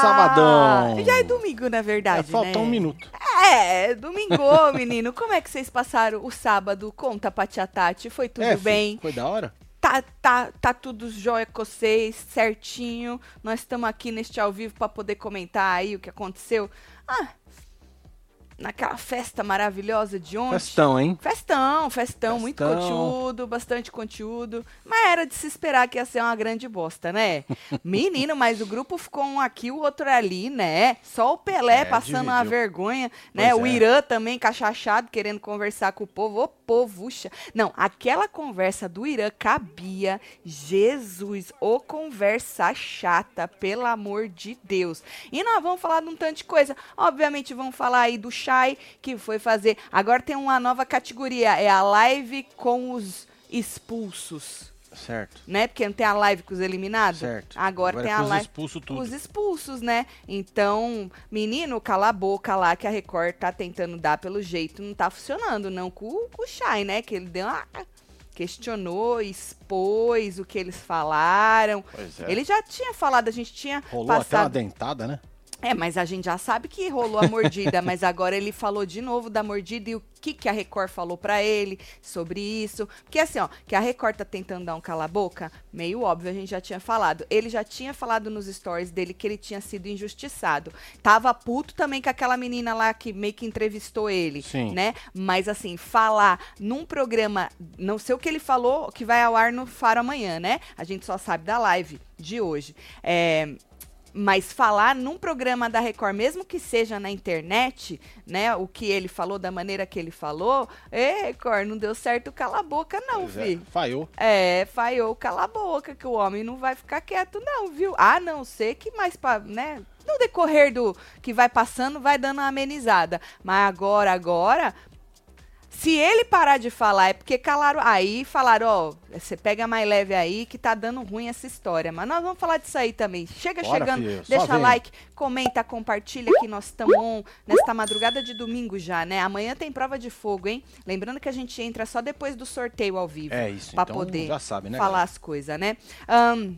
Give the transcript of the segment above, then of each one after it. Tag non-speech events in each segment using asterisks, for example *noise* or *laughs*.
Sabadão! Já é domingo, na É, verdade, falta né? um minuto. É, domingo, *laughs* menino. Como é que vocês passaram o sábado? Conta pra tia Tati. Foi tudo É, bem? Foi da hora? Tá, tá, tá tudo jóia com vocês, certinho. Nós estamos aqui neste ao vivo pra poder comentar aí o que aconteceu. Ah, naquela festa maravilhosa de ontem. Festão, hein? Festão, festão, muito Festão. conteúdo, bastante conteúdo. Mas era de se esperar que ia ser uma grande bosta, né? *laughs* Menino, mas o grupo ficou um aqui, o outro ali, né? Só o Pelé É, passando uma dividiu. vergonha, né? Pois o é. Irã também cachachado, querendo conversar com o povo. Ô, povuxa. Não, aquela conversa do Irã cabia. Jesus, ô conversa chata, pelo amor de Deus. E nós vamos falar de um tanto de coisa. Obviamente, vamos falar aí do Shai, que foi fazer. Agora tem uma nova categoria, é a live com os expulsos. Certo. Né? Porque não tem a live com os eliminados? Certo. Agora, tem é a com os live expulso tudo. os expulsos, né? Então, menino, cala a boca lá que a Record tá tentando dar pelo jeito, não tá funcionando, não com, com o Shai, né? Que ele deu uma. Questionou, expôs o que eles falaram. Pois é. Ele já tinha falado, a gente tinha Rolou até uma passado. dentada, né? É, mas a gente já sabe que rolou a mordida, mas agora ele falou de novo da mordida e o que, que a Record falou pra ele sobre isso. Porque assim, ó, que a Record tá tentando dar um cala-boca, meio óbvio, a gente já tinha falado. Ele já tinha falado nos stories dele que ele tinha sido injustiçado. Tava puto também com aquela menina lá que meio que entrevistou ele, Sim. né? Mas assim, falar num programa, não sei o que ele falou, que vai ao ar no Faro amanhã, né? A gente só sabe da live de hoje. É, mas falar num programa da Record, mesmo que seja na internet, né, o que ele falou da maneira que ele falou, é, Record, não deu certo, cala a boca não, Pois é, filho. Falhou. É, falhou, cala a boca, que o homem não vai ficar quieto não, viu? A não ser que mais pra, né, no decorrer do que vai passando, vai dando uma amenizada. Mas agora, agora, se ele parar de falar, é porque calaram. Aí falaram, ó, você pega mais leve aí que tá dando ruim essa história. Mas nós vamos falar disso aí também. Chega Bora, chegando, filho, deixa like, comenta, compartilha que nós estamos on nesta madrugada de domingo já, né? Amanhã tem prova de fogo, hein? Lembrando que a gente entra só depois do sorteio ao vivo. É isso. Pra então poder já sabe, né? falar galera? as coisas, né? Ahn,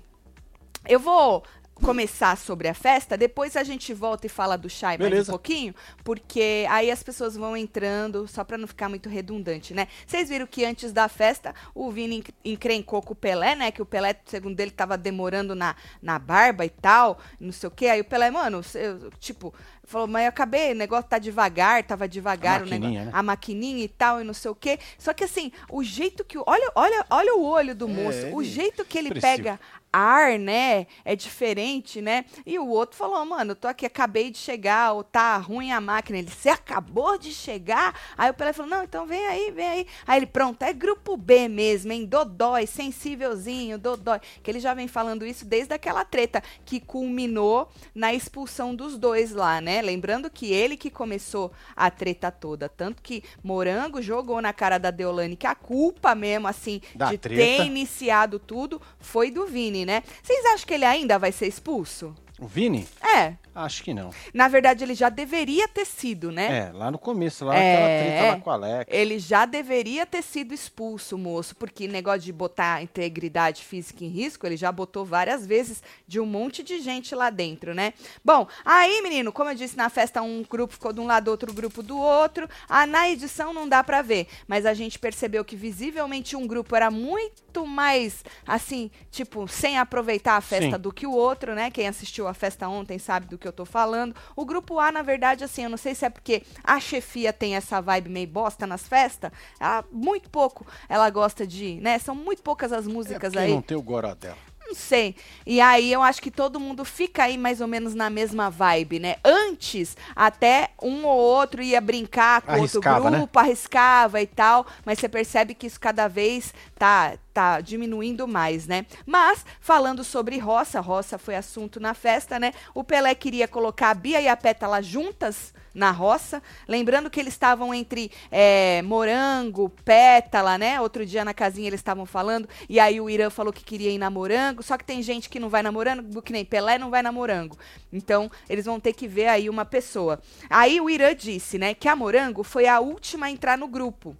eu vou começar sobre a festa, depois a gente volta e fala do Shai mais um Beleza. pouquinho, porque aí as pessoas vão entrando, só pra não ficar muito redundante, né? Vocês viram que antes da festa, o Vini enc- encrencou com o Pelé, né? Que o Pelé, segundo ele, tava demorando na, na barba e tal, não sei o quê. Aí o Pelé, mano, cê- tipo, falou, mas eu acabei, o negócio tá devagar, tava devagar A o negócio, maquininha, né? a maquininha e tal, e não sei o quê. Só que assim, o jeito que. o- Olha, olha, olha o olho do É, moço. O ele- jeito que ele pega ar, né? É diferente, né? E o outro falou, mano, eu tô aqui, acabei de chegar, ou tá ruim a máquina. Ele, você acabou de chegar? Aí o Pelé falou, não, então vem aí, vem aí. Aí ele, pronto, é grupo B mesmo, hein? Dodói, sensívelzinho, dodói. Que ele já vem falando isso desde aquela treta que culminou na expulsão dos dois lá, né? Lembrando que ele que começou a treta toda. Tanto que Morango jogou na cara da Deolane que a culpa mesmo, assim, Da de treta. ter iniciado tudo foi do Vini, né? Vocês acham que ele ainda vai ser expulso? O Vini? É. Acho que não. Na verdade, ele já deveria ter sido, né? É, lá no começo, lá É. naquela treta lá com a Alex. Ele já deveria ter sido expulso, moço, porque negócio de botar a integridade física em risco, ele já botou várias vezes de um monte de gente lá dentro, né? Bom, aí, menino, como eu disse na festa, um grupo ficou de um lado, outro grupo do outro. Ah, na edição não dá pra ver, mas a gente percebeu que visivelmente um grupo era muito mais, assim, tipo, sem aproveitar a festa Sim. do que o outro, né? Quem assistiu a festa ontem sabe do que eu tô falando. O grupo A, na verdade, assim, eu não sei se é porque a chefia tem essa vibe meio bosta nas festas, ela, muito pouco ela gosta de, né? São muito poucas as É músicas porque aí. não tem o goró dela. Não sei. E aí eu acho que todo mundo fica aí mais ou menos na mesma vibe, né? Antes, até um ou outro ia brincar com Arriscava, outro né? grupo, arriscava e tal, mas você percebe que isso cada vez tá tá diminuindo mais, né? Mas, falando sobre roça, roça foi assunto na festa, né? O Pelé queria colocar a Bia e a Pétala juntas na roça. Lembrando que eles estavam entre é, morango, pétala, né? Outro dia na casinha eles estavam falando, e aí o Irã falou que queria ir na morango, só que tem gente que não vai na morango, que nem Pelé não vai na morango. Então, eles vão ter que ver aí uma pessoa. Aí o Irã disse, né, que a morango foi a última a entrar no grupo.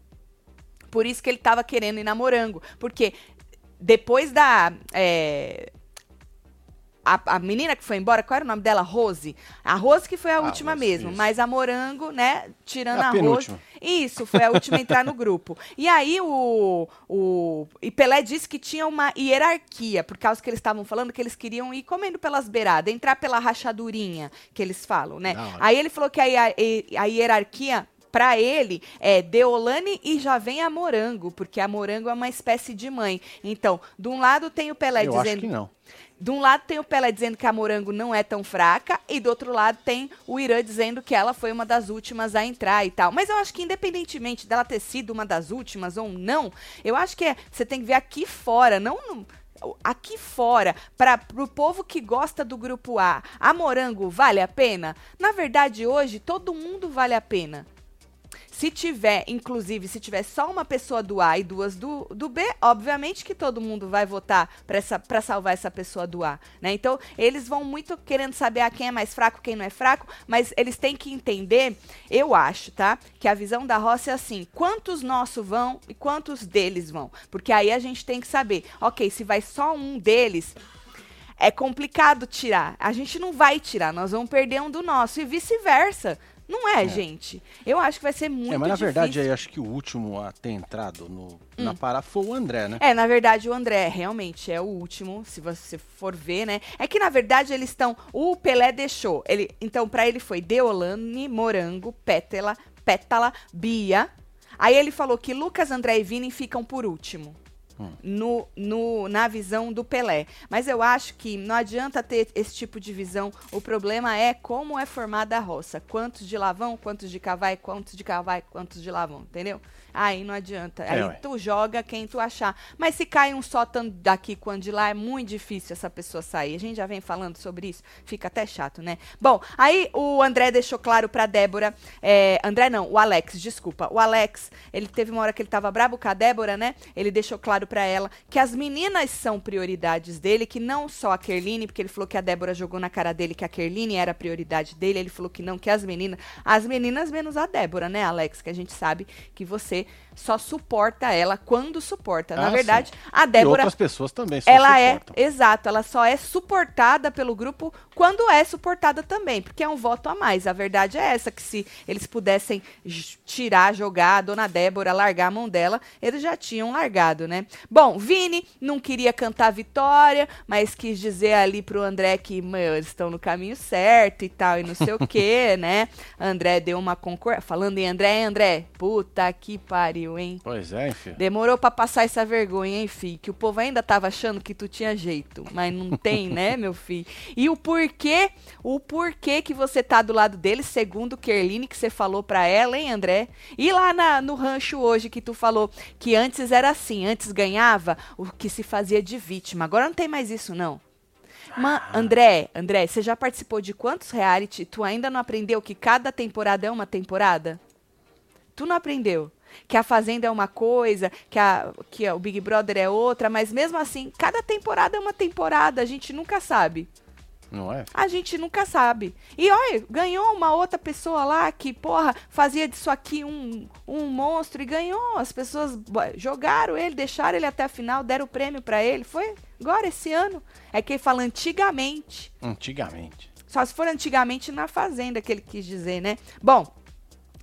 Por isso que ele estava querendo ir na morango. Porque depois da. É, a, a, menina que foi embora, qual era o nome dela? Rose. A Rose que foi a, a última Rose, mesmo, isso. mas a Morango, né, tirando é a, a Rose. Isso, foi a última a entrar no grupo. E aí o, o e Pelé disse que tinha uma hierarquia, por causa que eles estavam falando que eles queriam ir comendo pelas beiradas, entrar pela rachadurinha, que eles falam, né? Não, aí ele falou que a, a hierarquia para ele é Deolane e já vem a Morango, porque a Morango é uma espécie de mãe. Então, de um lado tem o Pelé Eu dizendo. Acho que não. De um lado tem o Pelé dizendo que a Morango não é tão fraca, e do outro lado tem o Irã dizendo que ela foi uma das últimas a entrar e tal. Mas eu acho que, independentemente dela ter sido uma das últimas ou não, eu acho que é, você tem que ver aqui fora, não no, aqui fora, para o povo que gosta do grupo A, a Morango vale a pena? Na verdade, hoje, todo mundo vale a pena. Se tiver, inclusive, se tiver só uma pessoa do A e duas do, do B, obviamente que todo mundo vai votar para salvar essa pessoa do A, né? Então, eles vão muito querendo saber a quem é mais fraco, quem não é fraco, mas eles têm que entender, eu acho, tá? Que a visão da roça é assim: quantos nossos vão e quantos deles vão? Porque aí a gente tem que saber, ok, se vai só um deles, é complicado tirar. A gente não vai tirar, nós vamos perder um do nosso e vice-versa. Não é, é, gente. Eu acho que vai ser muito difícil. É, mas na difícil. verdade, acho que o último a ter entrado no, hum. na parada foi o André, né? É, na verdade, o André realmente é o último, se você for ver, né? É que, na verdade, eles estão... O Pelé deixou. Ele, então, para ele foi Deolane, Morango, Pétala, Pétala, Bia. Aí ele falou que Lucas, André e Vini ficam por último no, no, na visão do Pelé. Mas eu acho que não adianta ter esse tipo de visão. O problema é como é formada a roça. Quantos de lá vão, quantos de cá vai, quantos de cá vai, quantos de lá vão, entendeu? Aí não adianta. É, aí ué. tu joga quem tu achar. Mas se cai um só tanto daqui quanto de lá, é muito difícil essa pessoa sair. A gente já vem falando sobre isso. Fica até chato, né? Bom, aí o André deixou claro pra Débora. É, André não, o Alex, desculpa. O Alex, ele teve uma hora que ele tava brabo com a Débora, né? Ele deixou claro para ela que as meninas são prioridades dele, que não só a Kerline, porque ele falou que a Débora jogou na cara dele que a Kerline era a prioridade dele. Ele falou que não, que as meninas. As meninas menos a Débora, né, Alex? Que a gente sabe que você só suporta ela quando suporta. Na ah, verdade, sim. a Débora. E outras pessoas também só ela é, suportam. é, exato, ela só é suportada pelo grupo quando é suportada também, porque é um voto a mais. A verdade é essa, que se eles pudessem tirar, jogar a dona Débora, largar a mão dela, eles já tinham largado, né? Bom, Vini não queria cantar vitória, mas quis dizer ali pro André que, meu, eles estão no caminho certo e tal, e não sei o *laughs* quê, né? André deu uma concordância. Falando em André, André, puta que pariu, hein? Pois é, enfim. Demorou para passar essa vergonha, hein, filho? Que o povo ainda tava achando que tu tinha jeito, mas não tem, né, *laughs* meu filho? E o porquê, o porquê que você tá do lado dele, segundo Kerline, que você falou para ela, hein, André? E lá na, no rancho hoje que tu falou que antes era assim, antes ganhava o que se fazia de vítima. Agora não tem mais isso, não. Ma André, André, você já participou de quantos reality? Tu ainda não aprendeu que cada temporada é uma temporada? Tu não aprendeu? Que a Fazenda é uma coisa, que, a, que o Big Brother é outra, mas mesmo assim, cada temporada é uma temporada, a gente nunca sabe. Não é? A gente nunca sabe. E olha, ganhou uma outra pessoa lá que, porra, fazia disso aqui um, um monstro e ganhou. As pessoas jogaram ele, deixaram ele até a final, deram o prêmio para ele. Foi agora esse ano. É que ele fala antigamente. Antigamente. Só se for antigamente na Fazenda que ele quis dizer, né? Bom,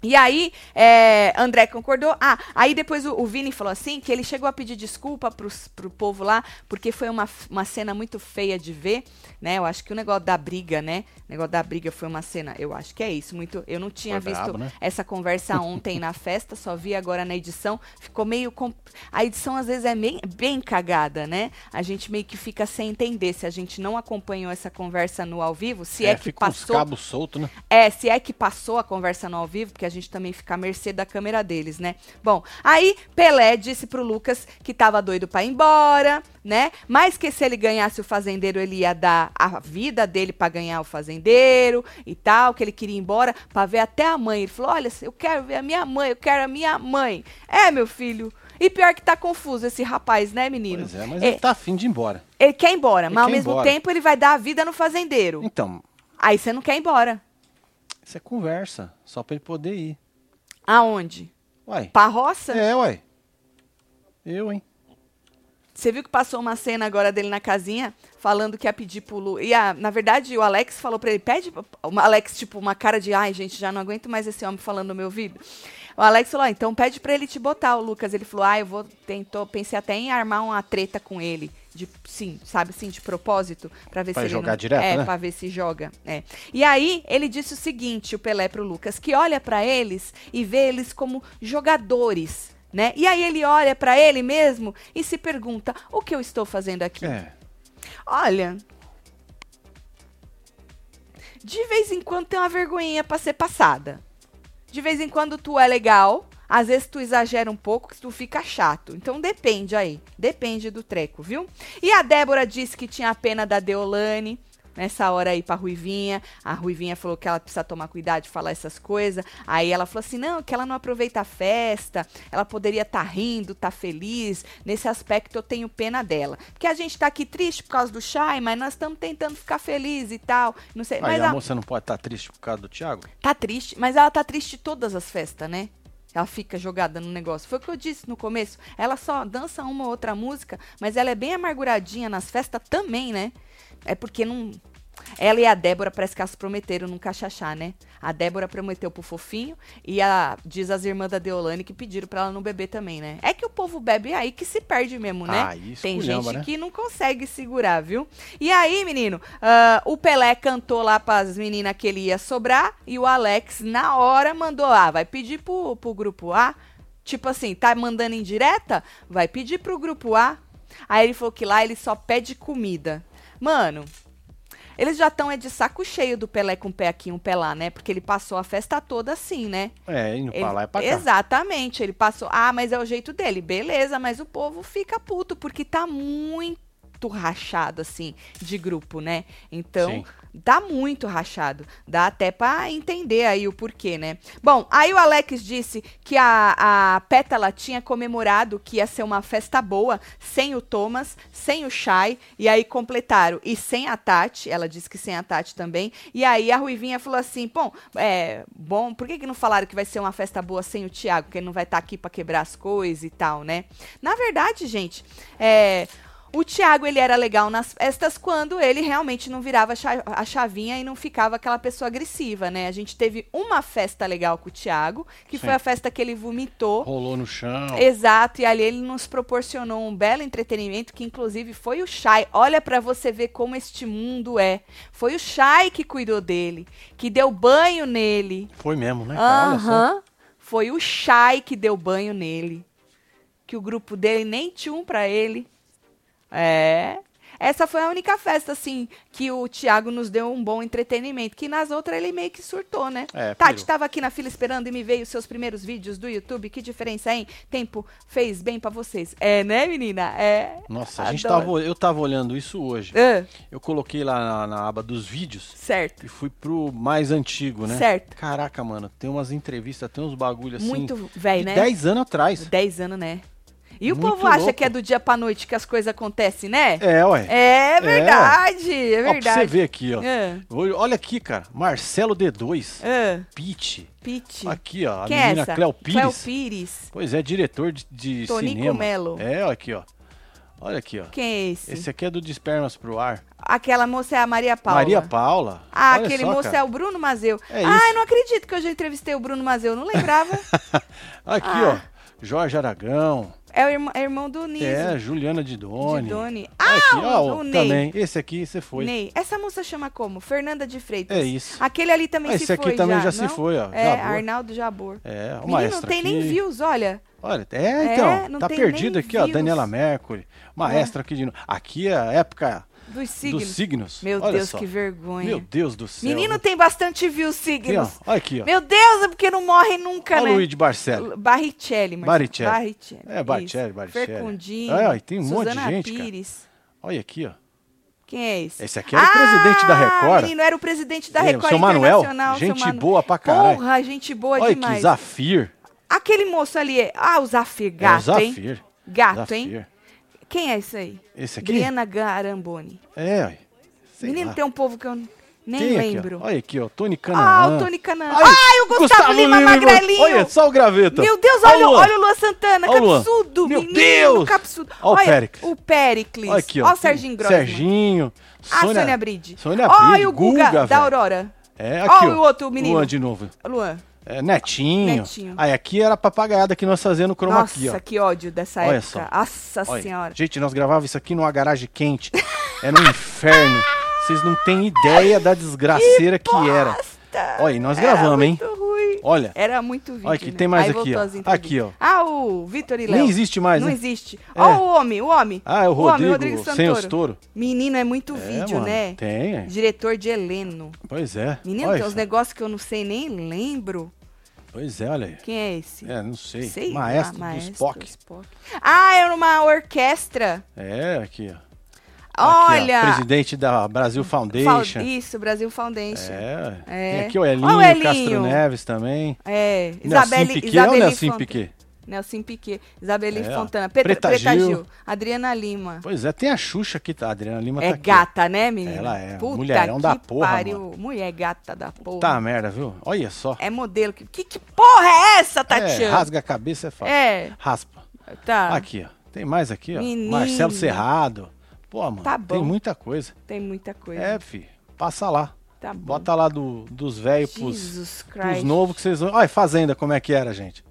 e aí, é, André concordou. Ah, aí depois o, o, Vini falou assim, que ele chegou a pedir desculpa pro, pro povo lá, porque foi uma, uma cena muito feia de ver, né? Eu acho que o negócio da briga, né? O negócio da briga foi uma cena, eu acho que é isso, muito... Eu não tinha foi visto brabo, né? essa conversa *laughs* ontem na festa, só vi agora na edição. Ficou meio... A edição, às vezes, é bem, bem cagada, né? A gente meio que fica sem entender se a gente não acompanhou essa conversa no ao vivo, se é, é que passou... Os cabos soltos, né? É, se é que passou a conversa no ao vivo, porque a gente também fica à mercê da câmera deles, né? Bom, aí Pelé disse pro Lucas que tava doido para ir embora, né? Mas que se ele ganhasse o fazendeiro, ele ia dar a vida dele para ganhar o fazendeiro e tal, que ele queria ir embora para ver até a mãe. Ele falou: "Olha, eu quero ver a minha mãe, eu quero a minha mãe". É, meu filho, e pior que tá confuso esse rapaz, né, menino? Pois é, mas ele tá afim de ir embora. Ele quer ir embora, Ele mas ao mesmo embora. tempo ele vai dar a vida no fazendeiro. Então, Aí você não quer ir embora. isso é conversa, só pra ele poder ir. Aonde? Uai. Pra roça? É, uai. Eu, hein? Você viu que passou uma cena agora dele na casinha, falando que ia pedir pro Lu. E a, na verdade, o Alex falou pra ele: pede. O Alex, tipo, uma cara de ai, gente, já não aguento mais esse homem falando no meu ouvido. O Alex falou: ah, então pede pra ele te botar. O Lucas, ele falou: ah, eu vou. Tentou, pensei até em armar uma treta com ele. De, sim, sabe assim, de propósito, pra ver Pra se ele jogar não, direto, É, né? pra ver se joga. É. E aí, ele disse o seguinte, o Pelé pro Lucas, que olha pra eles e vê eles como jogadores, né? E aí ele olha pra ele mesmo e se pergunta: o que eu estou fazendo aqui? É. Olha. De vez em quando tem uma vergonhinha pra ser passada. De vez em quando tu é legal, às vezes tu exagera um pouco, que tu fica chato. Então depende aí, depende do treco, viu? E a Débora disse que tinha pena da Deolane nessa hora aí pra Ruivinha. A Ruivinha falou que ela precisa tomar cuidado de falar essas coisas. Aí ela falou assim: não, que ela não aproveita a festa, ela poderia estar rindo, tá feliz. Nesse aspecto eu tenho pena dela. Porque a gente tá aqui triste por causa do Shai, mas nós estamos tentando ficar feliz e tal. Não sei. Aí mas a a- moça não pode estar triste por causa do Thiago? Tá triste, mas ela tá triste todas as festas, né? Ela fica jogada no negócio. Foi o que eu disse no começo. Ela só dança uma ou outra música, mas ela é bem amarguradinha nas festas também, né? É porque não. Ela e a Débora parece que elas prometeram nunca chachá, né? A Débora prometeu pro fofinho e a diz as irmãs da Deolane que pediram pra ela não beber também, né? É que o povo bebe aí que se perde mesmo, né? Aí Tem esculhamba, gente né? que não consegue segurar, viu? E aí, menino, ah, o Pelé cantou lá pras meninas que ele ia sobrar e o Alex, na hora, mandou: ah, vai pedir pro, pro grupo A. Tipo assim, tá mandando em direta? Vai pedir pro grupo A. Aí ele falou que lá ele só pede comida. Mano, eles já estão é de saco cheio do Pelé com o pé aqui, um pé lá, né? Porque ele passou a festa toda assim, né? É, indo pra Ele- lá e pra cá. Exatamente, ele passou. Ah, mas é o jeito dele. Beleza, mas o povo fica puto porque tá muito rachado assim de grupo, né? Então, Sim. Tá muito rachado. Dá até pra entender aí o porquê, né? Bom, aí o Alex disse que a, a Pétala tinha comemorado que ia ser uma festa boa sem o Thomas, sem o Shai, e aí completaram. E sem a Tati, ela disse que sem a Tati também. E aí a Ruivinha falou assim: bom, é, bom, por que, que não falaram que vai ser uma festa boa sem o Thiago? Porque ele não vai estar aqui pra quebrar as coisas e tal, né? Na verdade, gente, é. O Thiago, ele era legal nas festas quando ele realmente não virava a cha- a chavinha e não ficava aquela pessoa agressiva, né? A gente teve uma festa legal com o Thiago, que foi Sim. a festa que ele vomitou. Rolou no chão. Exato, e ali ele nos proporcionou um belo entretenimento, que inclusive foi o Shai. Olha pra você ver como este mundo é. Foi o Shai que cuidou dele, que deu banho nele. Foi mesmo, né? Aham. Foi o Shai que deu banho nele. Que o grupo dele nem tinha um pra ele. É. Essa foi a única festa, assim, que o Thiago nos deu um bom entretenimento. Que nas outras ele meio que surtou, né? É, Tati pirou. tava aqui na fila esperando e me veio os seus primeiros vídeos do YouTube. Que diferença, hein? Tempo fez bem pra vocês. É, né, menina? É. Nossa, a gente Adoro. tava, eu tava olhando isso hoje. Ah, Eu coloquei lá na, na aba dos vídeos certo. e fui pro mais antigo, né? Certo. Caraca, mano, tem umas entrevistas, tem uns bagulho assim. Muito velho, né? 10 anos atrás. 10 anos, né? E o Muito povo acha louco. que é do dia pra noite que as coisas acontecem, né? É, ué. É verdade, é Ó, pra verdade. você ver aqui, ó. Oi, Olha aqui, cara. Marcelo D2. ah, Pete. Pete. Aqui, ó. A Quem é menina essa? Cléo Pires. Cléo Pires. Pois é, diretor de, de Tonico cinema. Melo. É, ó, aqui, ó. Olha aqui, ó. Quem é esse? Esse aqui é do Despermas pro Ar. Aquela moça é a Maria Paula. Maria Paula. Ah, Olha aquele só, moço cara. é o Bruno Mazeu. É ah, isso. eu não acredito que eu já entrevistei o Bruno Mazeu, não lembrava. *laughs* Aqui, Ah. ó. Jorge Aragão. É o irmão, é irmão do Niso. É, Juliana de Doni. de Doni. Olha Ah, aqui, o, ó, o Ney. também. Esse aqui, você foi. Ney. Essa moça chama como? Fernanda de Freitas. É isso. Aquele ali também Ah, se esse aqui foi também já, já se foi, ó, É, Jabor. Arnaldo Jabor. É, o Menino, maestro não tem aqui. nem views, olha. Olha, é, então, não tá perdido aqui, ó, views. Daniela Mercury, maestra aqui de novo. Aqui é a época Dos signos. Dos signos. Meu Olha Deus, só. que vergonha. Meu Deus do céu. Menino viu? tem bastante Aqui, ó. signos. Olha aqui, ó. Meu Deus, é porque não morre nunca, Olha né? o Luigi Barcelli. Barrichelli, Marcelo. Baricelli. Barrichelli. É, Baricelli, isso. Baricelli. Fercondini. É, tem um monte de Suzana gente, cara. Pires. Olha aqui, ó. Quem é esse? Esse aqui era o presidente da Record. menino, era o presidente da É, o Record seu Manuel, gente Manu- boa pra caralho. Porra, gente boa Olha demais. que Zafir. Aquele moço ali, é... ah, o Zafir, É, o gato, hein? Zafir. Gato, hein? Quem é esse aí? Esse aqui? Briana Garamboni. É. Sei Menino, lá. tem um povo que eu nem aqui, ó. lembro. Olha aqui, ó. Tony Canaã. Ah, o Tony Canaã. Ai, Ai, o Gustavo, Lima Magrelinho. Olha, só o graveta. Meu Deus, Olha olha, o Luan. olha o Santana, Olha o Luan. capsudo, Meu menino, Deus. capsudo. Olha o Olha Péricles. O Péricles. Olha aqui, ó. Olha o Serginho Grossman. Serginho. A Sônia Bride. Sônia Olha Bride, o Guga, Guga, da. Aurora. É, aqui, Olha ó. o outro menino. Luan de novo. Luan. É, Netinho. Netinho. Aí aqui era papagaiada que nós fazíamos no chroma Nossa, key, ó. que ódio dessa Olha época. só. Nossa Olha, senhora. Gente, nós gravávamos isso aqui numa garagem quente. É no inferno. Vocês não têm ideia da desgraceira que, era. Bosta. Olha, e nós Era gravamos, hein? ruim. Olha. Era muito vídeo. Olha aqui, né? tem mais Aí aqui, ó. Aqui, ó. Ah, o Vitor e Léo. Nem existe mais, Não né? existe. É. Ó, o homem, o homem. Ah, é o homem, Rodrigo, sem os touro. Menino, é muito É, vídeo, mano, né? Tem. Diretor de Heleno. Pois é. Menino, Olha tem uns negócios que eu não sei nem lembro. Pois é, olha aí. Quem é esse? É, não sei. Sei lá, maestro, maestro dos POC. Spock. Ah, era uma orquestra. É, aqui, ó. Aqui, Olha. ó, presidente da Brasil Foundation. Isso, Brasil Foundation. É. É. Tem aqui o Elinho, o Elinho. Castro Neves também. É, Nelson Isabelle, Piquet, Isabelle olha o Nelson Piquet. Nelson Piquet, Isabelle É. Fontana, Preta, Preta Preta, Gil. Gil. Adriana Lima. Pois é, tem a Xuxa aqui, tá? A Adriana Lima É tá aqui. gata, né, menina? Ela é, Puta mulherão da porra, pariu. Mulher gata da porra. Tá merda, viu? Olha só. É modelo. Que, que, que porra é essa, É, Tatiana? rasga a cabeça é fácil. É, Raspa. tá. Aqui, ó. Tem mais aqui, ó. Menino. Marcelo Serrado. Pô, mano, Tá tem bom. muita coisa. Tem muita coisa. É, fi. Passa lá. tá bom. Bota lá do, dos velhos pros, pros novos que vocês vão. Olha, fazenda, como é que era, gente.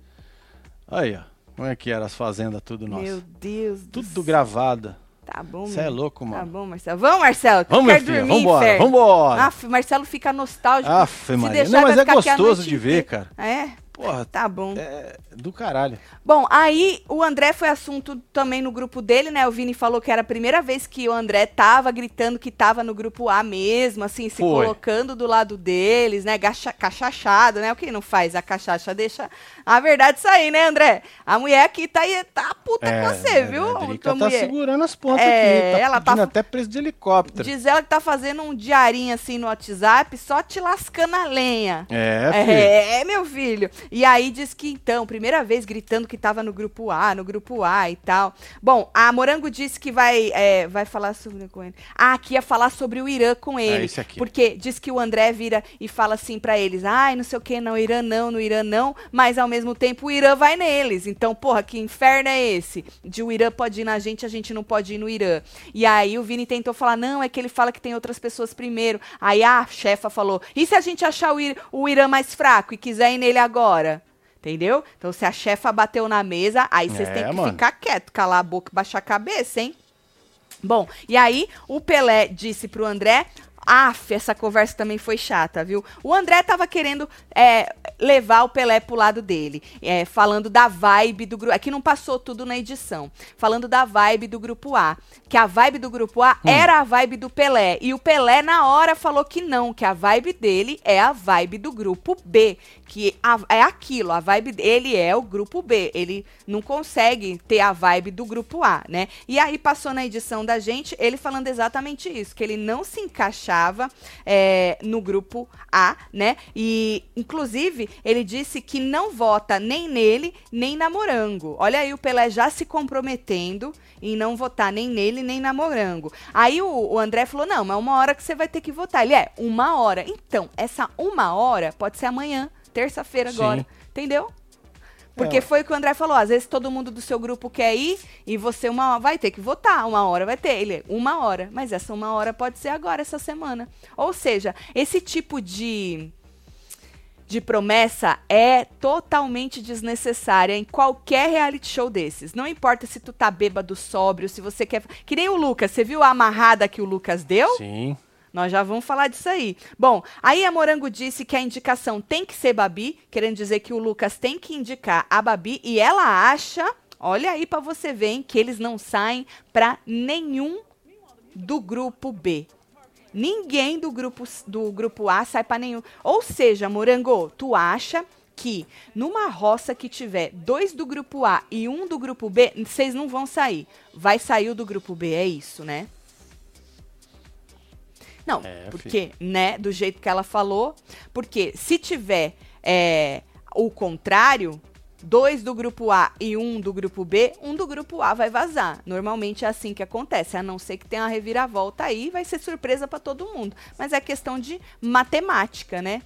Aí, ó. Como é que era as fazendas, tudo nosso. Meu Deus do Tudo céu. gravado. Tá bom, Você é louco, Tá mano. bom, Marcelo. Vamos, Marcelo. Vamos, quero filho. dormir, Vambora, inferno. vambora. Aff, Marcelo fica nostálgico. Aff, Maria. deixar, Não, mas é gostoso de ver, cara. É? Porra, Tá bom. é do caralho. Bom, aí o André foi assunto também no grupo dele, né? O Vini falou que era a primeira vez que o André tava gritando que tava no grupo A mesmo, assim, se Foi. colocando do lado deles, né? Gacha, cachachado, né? O que não faz? A cachaça deixa a verdade sair, né, André? A mulher aqui tá, aí, tá puta com você, é, viu? A tua tá mulher. segurando as pontas É, aqui. Tá ela tá até preço de helicóptero. Diz ela que tá fazendo um diarinho assim no WhatsApp, só te lascando a lenha. É, filho. É, meu filho. E aí diz que então, primeira vez gritando que tava no grupo A, no grupo A e tal. Bom, a Morango disse que vai, é, vai falar sobre com ele. Ah, que ia falar sobre o Irã com ele. É esse aqui. Porque diz que o André vira e fala assim pra eles: ai, não sei o que, não, Irã não, no Irã não, mas ao mesmo tempo o Irã vai neles. Então, porra, que inferno é esse? De o Irã pode ir na gente, a gente não pode ir no Irã. E aí o Vini tentou falar: não, é que ele fala que tem outras pessoas primeiro. Aí a chefa falou: e se a gente achar o, Ir- o Irã mais fraco e quiser ir nele agora? Entendeu? Então, se a chefa bateu na mesa, aí vocês É, têm que mano. ficar quieto, calar a boca e baixar a cabeça, hein? Bom, e aí o Pelé disse pro André. Aff, essa conversa também foi chata, viu? O André tava querendo é, levar o Pelé pro lado dele, é, falando da vibe do grupo. Aqui não passou tudo na edição. Falando da vibe do grupo A. Que a vibe do grupo A era a vibe do Pelé. E o Pelé, na hora, falou que não, que a vibe dele é a vibe do grupo B. Que a- é aquilo, a vibe dele é o grupo B. Ele não consegue ter a vibe do grupo A, né? E aí passou na edição da gente ele falando exatamente isso, que ele não se encaixava é, no grupo A, né? E, inclusive, ele disse que não vota nem nele, nem na Morango. Olha aí o Pelé já se comprometendo em não votar nem nele, nem na Morango. Aí o, o André falou, não, mas uma hora que você vai ter que votar. Ele é, uma hora. Então, essa uma hora pode ser amanhã, terça-feira Sim. agora. Entendeu? Porque É. foi o que o André falou. Às vezes todo mundo do seu grupo quer ir e você uma vai ter que votar. Uma hora vai ter. Ele, uma hora. Mas essa uma hora pode ser agora, essa semana. Ou seja, esse tipo de de promessa é totalmente desnecessária em qualquer reality show desses. Não importa se tu tá bêbado, sóbrio, se você quer. Que nem o Lucas. Você viu a amarrada que o Lucas deu? Sim. Nós já vamos falar disso aí. Bom, aí a Morango disse que a indicação tem que ser Babi, querendo dizer que o Lucas tem que indicar a Babi e ela acha, olha aí pra você ver, hein, que eles não saem pra nenhum do grupo B. Ninguém do grupo, do grupo A sai para nenhum. Ou seja, Morango, tu acha que numa roça que tiver dois do grupo A e um do grupo B, vocês não vão sair. Vai sair o do grupo B, é isso, né? Não, É, porque, né, do jeito que ela falou, porque se tiver é, o contrário, dois do grupo A e um do grupo B, um do grupo A vai vazar. Normalmente é assim que acontece, a não ser que tenha uma reviravolta aí, vai ser surpresa para todo mundo. Mas é questão de matemática, né?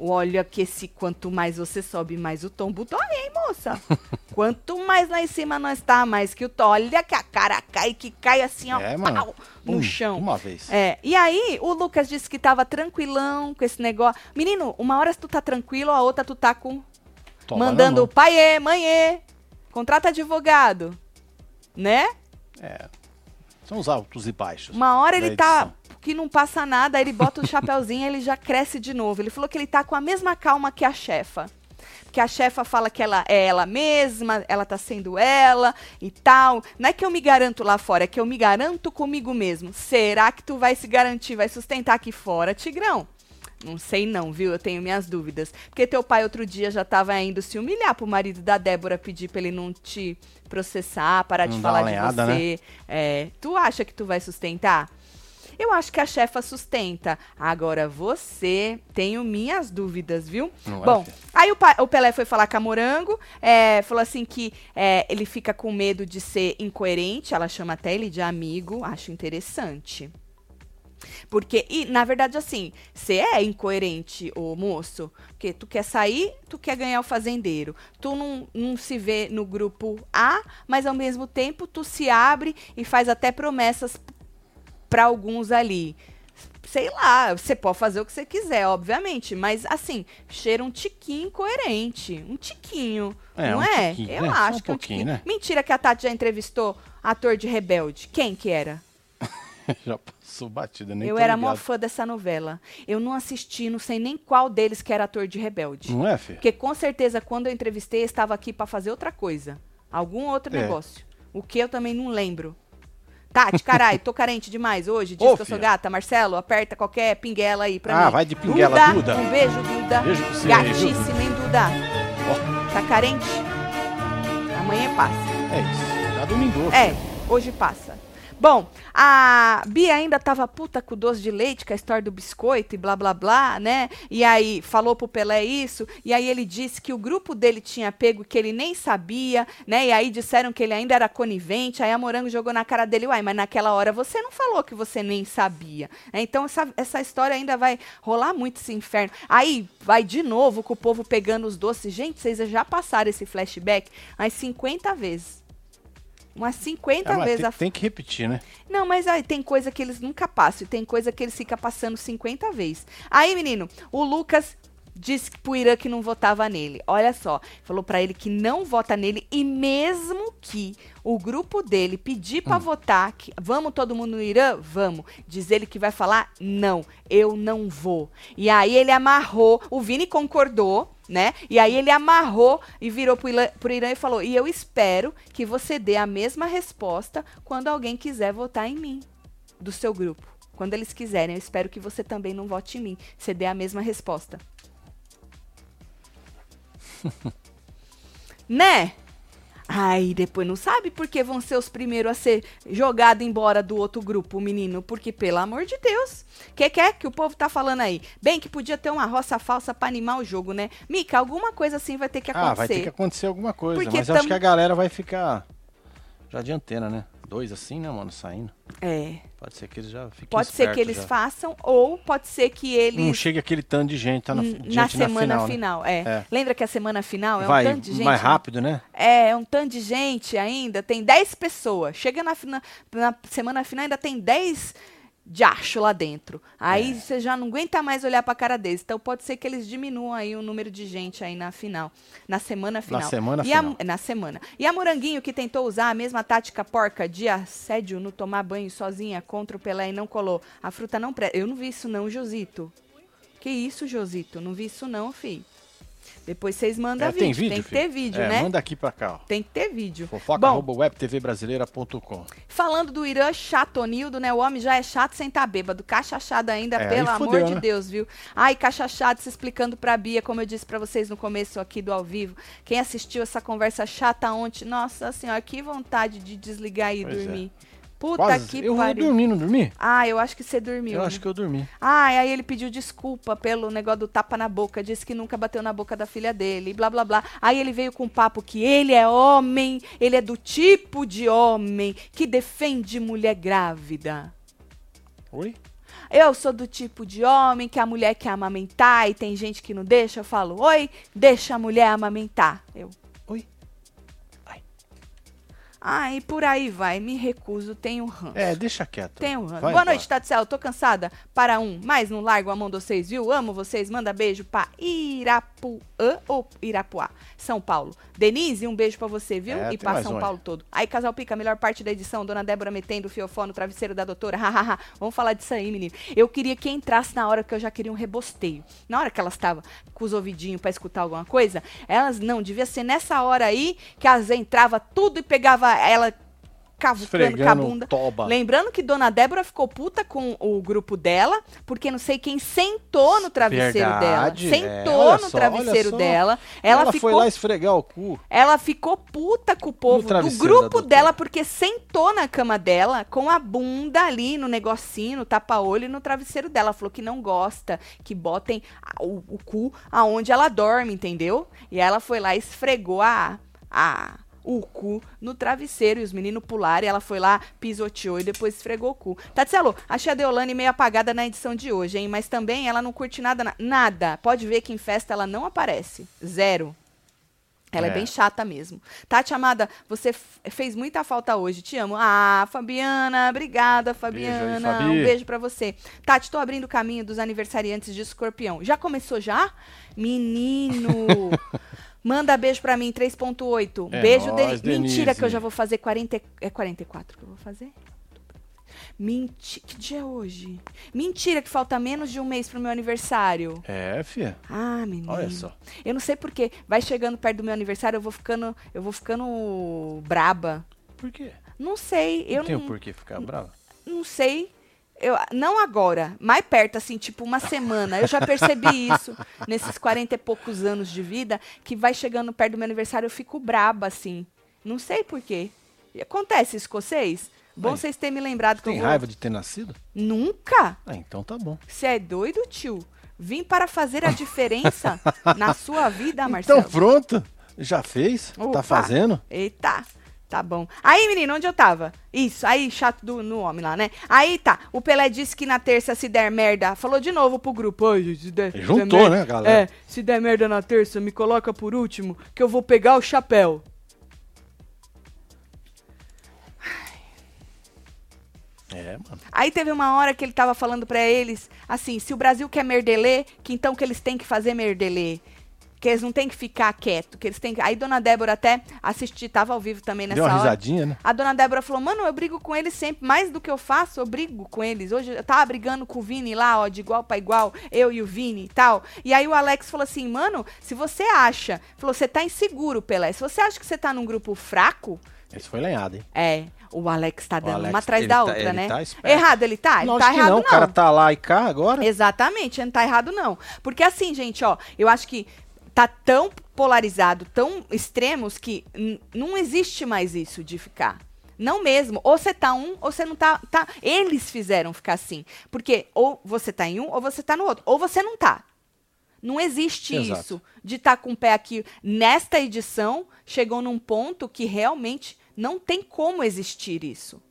Olha que esse quanto mais você sobe, mais o tombo dói, hein, moça? *laughs* quanto mais lá em cima nós tá, mais que o tom. Olha que a cara cai, que cai assim, ó, É, pau, no Pum, chão. Uma vez. É, e aí o Lucas disse que tava tranquilão com esse negócio. Menino, uma hora tu tá tranquilo, a outra tu tá com Toma mandando paiê, manhê, contrata advogado, né? É. São os altos e baixos. Uma hora ele tá. Que não passa nada, aí ele bota o chapéuzinho, ele já cresce de novo. Ele falou que ele tá com a mesma calma que a chefa. Que a chefa fala que ela é ela mesma, ela tá sendo ela e tal. Não é que eu me garanto lá fora, é que eu me garanto comigo mesmo. Será que tu vai se garantir, vai sustentar aqui fora, Tigrão? Não sei não, viu? Eu tenho minhas dúvidas. Porque teu pai outro dia já tava indo se humilhar pro marido da Débora pedir pra ele não te processar, parar de Não dar falar de né? você. É, tu acha que tu vai sustentar? Eu acho que a chefa sustenta. Agora você, tenho minhas dúvidas, viu? Não é, Bom, filha? aí o, o Pelé foi falar com a Morango, é, falou assim que é, ele fica com medo de ser incoerente, ela chama até ele de amigo, acho interessante. Porque, e na verdade, assim, você é incoerente, ô moço. Porque tu quer sair, tu quer ganhar o fazendeiro. Tu não, não se vê no grupo A, mas ao mesmo tempo tu se abre e faz até promessas para alguns ali. Sei lá, você pode fazer o que você quiser, obviamente, mas assim, cheira um tiquinho incoerente. Um tiquinho. É, não um é? tiquinho, Eu né? Acho um que é um tiquinho. né? Mentira que a Tati já entrevistou ator de Rebelde. Quem que era? *laughs* Já passou batida, nem eu era mó ligado. fã dessa novela. Eu não assisti, não sei nem qual deles que era ator de Rebelde. Não é, filho? Porque com certeza quando eu entrevistei, eu estava aqui para fazer outra coisa. Algum outro É. negócio. O que eu também não lembro. Tati, caralho, tô carente demais hoje. Diz Ô, que eu sou filha. gata. Marcelo, aperta qualquer pinguela aí pra Ah, mim. vai de pinguela, Duda. Um beijo, Duda. Beijo pra você? Gatíssima, hein, Duda? Tá carente? Amanhã passa. É isso. Já domingo. É, hoje passa. Bom, a Bia ainda tava puta com o doce de leite, com a história do biscoito e blá blá blá, né? E aí falou pro Pelé isso, e aí ele disse que o grupo dele tinha pego que ele nem sabia, né? E aí disseram que ele ainda era conivente, aí a Morango jogou na cara dele, uai, mas naquela hora você não falou que você nem sabia. né? Então essa, essa história ainda vai rolar muito esse inferno. Aí vai de novo com o povo pegando os doces. Gente, vocês já passaram esse flashback umas 50 vezes. Umas 50 É, mas vezes. tem, a tem que repetir, né? não, mas aí tem coisa que eles nunca passam e tem coisa que eles ficam passando 50 vezes. Aí, menino, o Lucas disse pro Irã que não votava nele. Olha só, falou pra ele que não vota nele e mesmo que o grupo dele pedir pra votar, que vamos todo mundo no Irã? Vamos. Diz ele que vai falar, não, eu não vou. E aí ele amarrou, o Vini concordou, né? E aí ele amarrou e virou pro Irã, pro Irã e falou, e eu espero que você dê a mesma resposta quando alguém quiser votar em mim, do seu grupo. Quando eles quiserem, eu espero que você também não vote em mim. Você dê a mesma resposta. *laughs* né? Aí depois não sabe porque vão ser os primeiros a ser jogados embora do outro grupo, menino. Porque, pelo amor de Deus, que que é que o povo tá falando aí? Bem que podia ter uma roça falsa pra animar o jogo, né? Mica, alguma coisa assim vai ter que acontecer. Ah, vai ter que acontecer alguma coisa. Porque mas eu acho tam- que a galera vai ficar já de antena, né? Dois assim, né, mano? Saindo. É. Pode ser que eles já fiquem Pode ser que eles já. façam, ou pode ser que eles. Não chegue aquele tanto de gente, tá na, n- gente na na semana final, né? final, é. É. Lembra que a semana final é Vai um tanto de gente? mais né? rápido, né? É, é um tanto de gente ainda. Tem 10 pessoas. Chega na, fina- na semana final, ainda tem 10 de acho lá dentro. Aí É. você já não aguenta mais olhar pra cara deles. Então pode ser que eles diminuam aí o número de gente aí na final. Na semana final. semana e a- final. na semana. E a Moranguinho, que tentou usar a mesma tática porca de assédio no tomar banho sozinha contra o Pelé e não colou. A fruta não presta. Eu não vi isso não, Josito. Que isso, Josito? Não vi isso não, fi. Depois vocês mandam É, vídeo. tem vídeo, Tem que filho? ter vídeo, É, né? Manda aqui pra cá, ó. Tem que ter vídeo. Fofoca.webtvbrasileira.com. falando do Irã chatonildo, né? O homem já é chato sem estar bêbado. Cachachado ainda, É, pelo aí amor fudeu, de né? Deus, viu? Ai, cachachado se explicando pra Bia, como eu disse pra vocês no começo aqui do ao vivo. Quem assistiu essa conversa chata ontem, nossa senhora, que vontade de desligar e Pois é. Puta Quase. que eu pariu. dormi, não dormi? Ah, eu acho que você dormiu. Eu né? acho que eu dormi. Ah, aí ele pediu desculpa pelo negócio do tapa na boca, disse que nunca bateu na boca da filha dele, blá blá blá. Aí ele veio com um papo que ele é homem, ele é do tipo de homem que defende mulher grávida. Oi? Eu sou do tipo de homem que a mulher quer amamentar e tem gente que não deixa. Eu falo, oi, deixa a mulher amamentar. Eu? Ah, e por aí vai, me recuso, tenho ranço. É, deixa quieto. Tenho ranço. Vai Boa embora. noite, Tatsel. Tô cansada. Para um, mas não largo a mão de vocês, viu? Amo vocês. Manda beijo pra Irapuã ou Irapuá, São Paulo. Denise, um beijo pra você, viu? É, e pra São um. Paulo todo. Aí, Casal Pica, melhor parte da edição. Dona Débora metendo o fiofó no travesseiro da doutora. *laughs* Hahaha. Vamos falar disso aí, menino. Eu queria que entrasse na hora que eu já queria um rebosteio. Na hora que elas estavam com os ouvidinhos pra escutar alguma coisa, elas não. Devia ser nessa hora aí que elas entrava tudo e pegava ela cavucando com a bunda. toba. Lembrando que Dona Débora ficou puta com o grupo dela, porque não sei quem sentou no travesseiro Verdade, dela. é. Sentou Olha no só, travesseiro dela. Ela, Ela ficou foi lá esfregar o cu. ela ficou puta com o povo do grupo dela, porque sentou na cama dela com a bunda ali no negocinho, no tapa-olho e no travesseiro dela. Falou que não gosta que botem a- o, o cu aonde ela dorme, entendeu? E ela foi lá e esfregou a, a, o cu no travesseiro e os meninos pularam e ela foi lá, pisoteou e depois esfregou o cu. Tatselo, achei a Deolane meio apagada na edição de hoje, hein? Mas também ela não curte nada, na- nada. Pode ver que em festa ela não aparece. Zero. Ela é. É. bem chata mesmo. Tati, amada, você fez muita falta hoje. Te amo. Ah, Fabiana, obrigada, Fabiana. Fabi. um beijo pra você. Tati, tô abrindo o caminho dos aniversariantes de escorpião. Já começou já? Menino! *laughs* Manda beijo pra mim, 3.8. É beijo, nóis, Deni- Mentira Denise. que eu já vou fazer 40, é 44 que eu vou fazer? Mentira. Que dia é hoje? Mentira que falta menos de um mês pro meu aniversário. É, fia. Ah, menino. Olha só. Eu não sei porque vai chegando perto do meu aniversário, eu vou ficando, eu vou ficando braba. Por quê? Não sei, eu não tem não, o porquê ficar bravo. não sei. Eu, não agora, mais perto, assim, tipo uma semana. Eu já percebi *laughs* isso nesses 40 e poucos anos de vida, que vai chegando perto do meu aniversário, eu fico braba, assim. Não sei por quê. E Acontece isso com vocês? Bom vocês terem me lembrado Tem vou... raiva de ter nascido? Nunca? Ah, então tá bom. Você é doido, tio? Vim para fazer a diferença *laughs* na sua vida, Marcelo. Então pronto. Já fez? Opa. Tá fazendo? Eita, tá bom. Aí, menino, onde eu tava? Isso, aí, chato do, no homem lá, né? Aí tá, o Pelé disse que na terça, se der merda, falou de novo pro grupo. Ai, gente, se der, se Juntou, der né, merda- galera? É, se der merda na terça, me coloca por último, que eu vou pegar o chapéu. É, mano. Aí teve uma hora que ele tava falando pra eles, assim, se o Brasil quer merdelê, que então que eles têm que fazer merdelê. Que eles não têm que ficar quieto, que eles têm que... Aí Dona Débora até assisti, tava ao vivo também nessa Deu uma hora. risadinha, né? A dona Débora falou, mano, eu brigo com eles sempre, mais do que eu faço, eu brigo com eles. Hoje eu tava brigando com o Vini lá, ó, de igual pra igual, eu e o Vini e tal. E aí o Alex falou assim, mano, se você acha, falou, você tá inseguro, Pelé, se você acha que você tá num grupo fraco, Esse foi lenhado, hein? é, o Alex tá dando Alex, uma atrás ele da tá- outra, ele né? tá errado ele tá? Ele Lógico tá que errado não. não. O cara tá lá e cá agora. Exatamente, não tá errado não. Porque assim, gente, ó, eu acho que tá tão polarizado, tão extremos que não existe mais isso de ficar. Não mesmo. Ou você tá um, ou você não tá, tá. Eles fizeram ficar assim. Porque ou você tá em um, ou você tá no outro. Ou você não tá. Não existe Exato. isso de estar com o pé aqui. Nesta edição, chegou num ponto que realmente não tem como existir isso.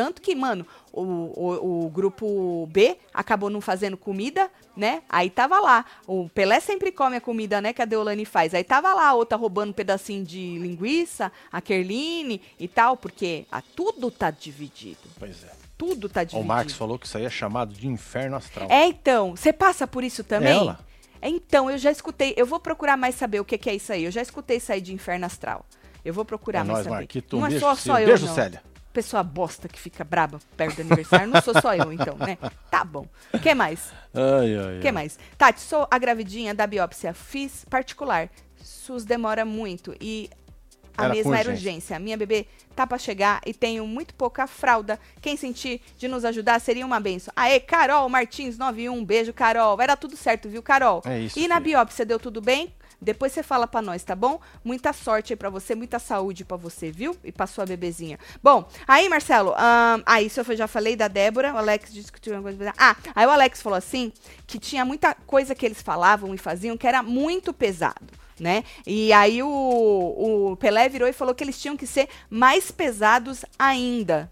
Tanto que, mano, o, o, o grupo B acabou não fazendo comida, né? Aí tava lá. O Pelé sempre come a comida, né? Que a Deolane faz. Aí tava lá a outra roubando um pedacinho de linguiça, a Kerline e tal, porque ah, tudo tá dividido. Pois é. Tudo tá dividido. O Marcos falou que isso aí é chamado de inferno astral. É, então. Você passa por isso também? Ela. É, Então, eu já escutei. Eu vou procurar mais saber o que, que é isso aí. Eu já escutei isso aí de inferno astral. Eu vou procurar É mais nóis, saber. Marquito. não Um é beijo, só, só eu, Beijo, não. Célia. Pessoa bosta que fica braba perto do aniversário. Não sou só eu, então, né? Tá bom. O que mais? Ai, ai, O que ai. mais? Tati, sou a gravidinha da biópsia. Fiz particular. SUS demora muito e a Era mesma era urgência. urgência. Minha bebê tá pra chegar e tenho muito pouca fralda. Quem sentir de nos ajudar seria uma benção. Aê, Carol Martins 91, beijo, Carol. Vai dar tudo certo, viu, Carol? É isso, E na filha. biópsia deu tudo bem? Depois você fala pra nós, tá bom? Muita sorte aí pra você, muita saúde pra você, viu? E pra sua bebezinha. Bom, aí, Marcelo, ahn, ah, isso eu já falei da Débora, o Alex disse que tinha uma coisa. Ah, aí o Alex falou assim, que tinha muita coisa que eles falavam e faziam que era muito pesado. Né? E aí o, o Pelé virou e falou que eles tinham que ser mais pesados ainda.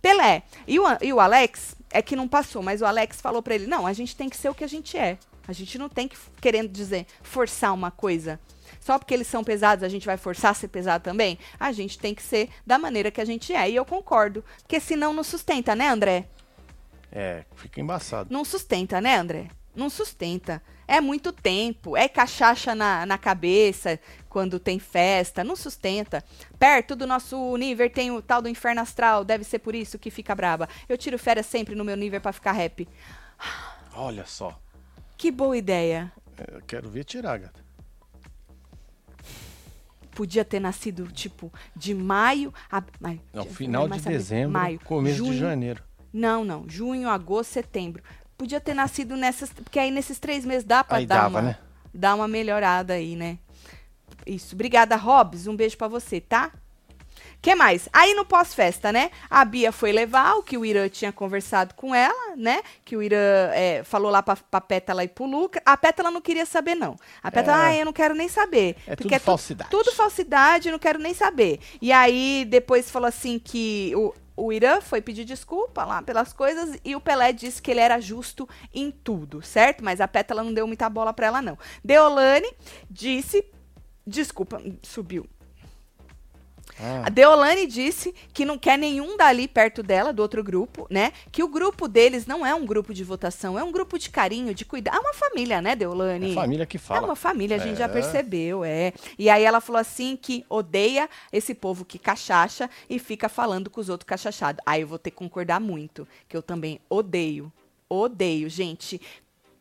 Pelé. E o, e o Alex é que não passou, mas o Alex falou pra ele: não, a gente tem que ser o que a gente é. A gente não tem que, querendo dizer, forçar uma coisa. Só porque eles são pesados, a gente vai forçar a ser pesado também? A gente tem que ser da maneira que a gente é. E eu concordo. Porque senão não sustenta, né, André? É, fica embaçado. Não sustenta, né, André? Não sustenta. É muito tempo. É cachaça na, na cabeça quando tem festa. Não sustenta. Perto do nosso nível tem o tal do inferno astral. Deve ser por isso que fica braba. Eu tiro férias sempre no meu nível pra ficar happy. Olha só. Que boa ideia. Eu quero ver tirar, gata. Podia ter nascido, tipo, de maio a. ai, Não, final de saber. dezembro, Maio, começo junho, de janeiro. Não, não. Junho, agosto, setembro. Podia ter nascido nessas. Porque aí nesses três meses dá pra Aí dar, dava, uma, né? dar uma melhorada aí, né? Isso. Obrigada, Robs. Um beijo pra você, tá? Que mais? Aí no pós-festa, né? A Bia foi levar o que o Irã tinha conversado com ela, né? Que o Irã é, falou lá pra, pra Pétala e pro Luca. A Pétala não queria saber, não. A Pétala, É. ah, eu não quero nem saber. É porque tudo tu- falsidade. tudo falsidade, não quero nem saber. E aí depois falou assim que o, o Irã foi pedir desculpa lá pelas coisas e o Pelé disse que ele era justo em tudo, certo? Mas a Pétala não deu muita bola pra ela, não. Deolane disse. Desculpa, subiu. Ah, A Deolane disse que não quer nenhum dali perto dela, do outro grupo, né? Que o grupo deles não é um grupo de votação, é um grupo de carinho, de cuidar. É uma família, né, Deolane? é família que É fala. uma família, a gente já É. percebeu, é. E aí ela falou assim que odeia esse povo que cachacha e fica falando com os outros cachachados. Aí eu vou ter que concordar muito, que eu também odeio. Odeio, gente,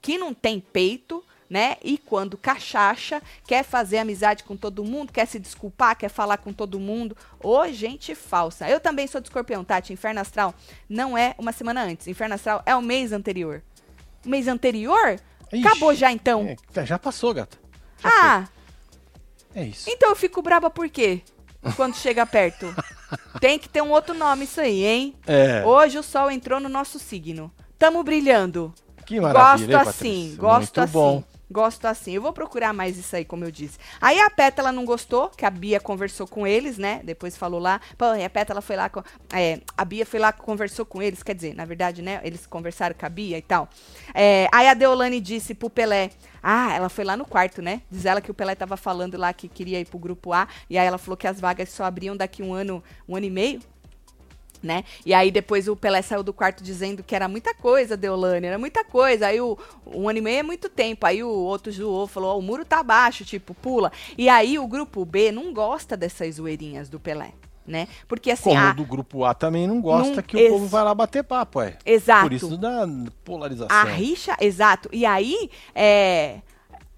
que não tem peito, né? E quando cachacha, quer fazer amizade com todo mundo, quer se desculpar, quer falar com todo mundo. Ô, gente falsa. Eu também sou de escorpião, Tati. Inferno Astral não é uma semana antes. Inferno Astral é o mês anterior. O mês anterior? Ixi, Acabou já então. É, já passou, gata. Já ah, foi. É isso. então eu fico braba por quê? Quando chega perto. *laughs* Tem que ter um outro nome isso aí, hein? É, Hoje o sol entrou no nosso signo. Tamo brilhando. que maravilha, Gosto hein, assim, gosto Muito assim. bom. Gosto assim. Eu vou procurar mais isso aí, como eu disse. Aí a Pétala não gostou, que a Bia conversou com eles, né? Depois falou lá. Pô, a Pétala foi lá. Com, é, a Bia foi lá, conversou com eles. Quer dizer, na verdade, né? Eles conversaram com a Bia e tal. É, aí a Deolane disse pro Pelé. Ah, ela foi lá no quarto, né? Diz ela que o Pelé tava falando lá que queria ir pro grupo A. E aí ela falou que as vagas só abriam daqui um ano, um ano e meio né? E aí depois o Pelé saiu do quarto dizendo que era muita coisa, Deolane, era muita coisa. Aí o um ano e meio é muito tempo. Aí o outro zoou, falou, ó, o muro tá baixo, tipo, pula. E aí o grupo B não gosta dessas zoeirinhas do Pelé, né? Porque assim, Como a- do grupo A também não gosta Não- que ex- o povo vai lá bater papo, é. exato. Por isso da polarização. A rixa, exato. E aí, é.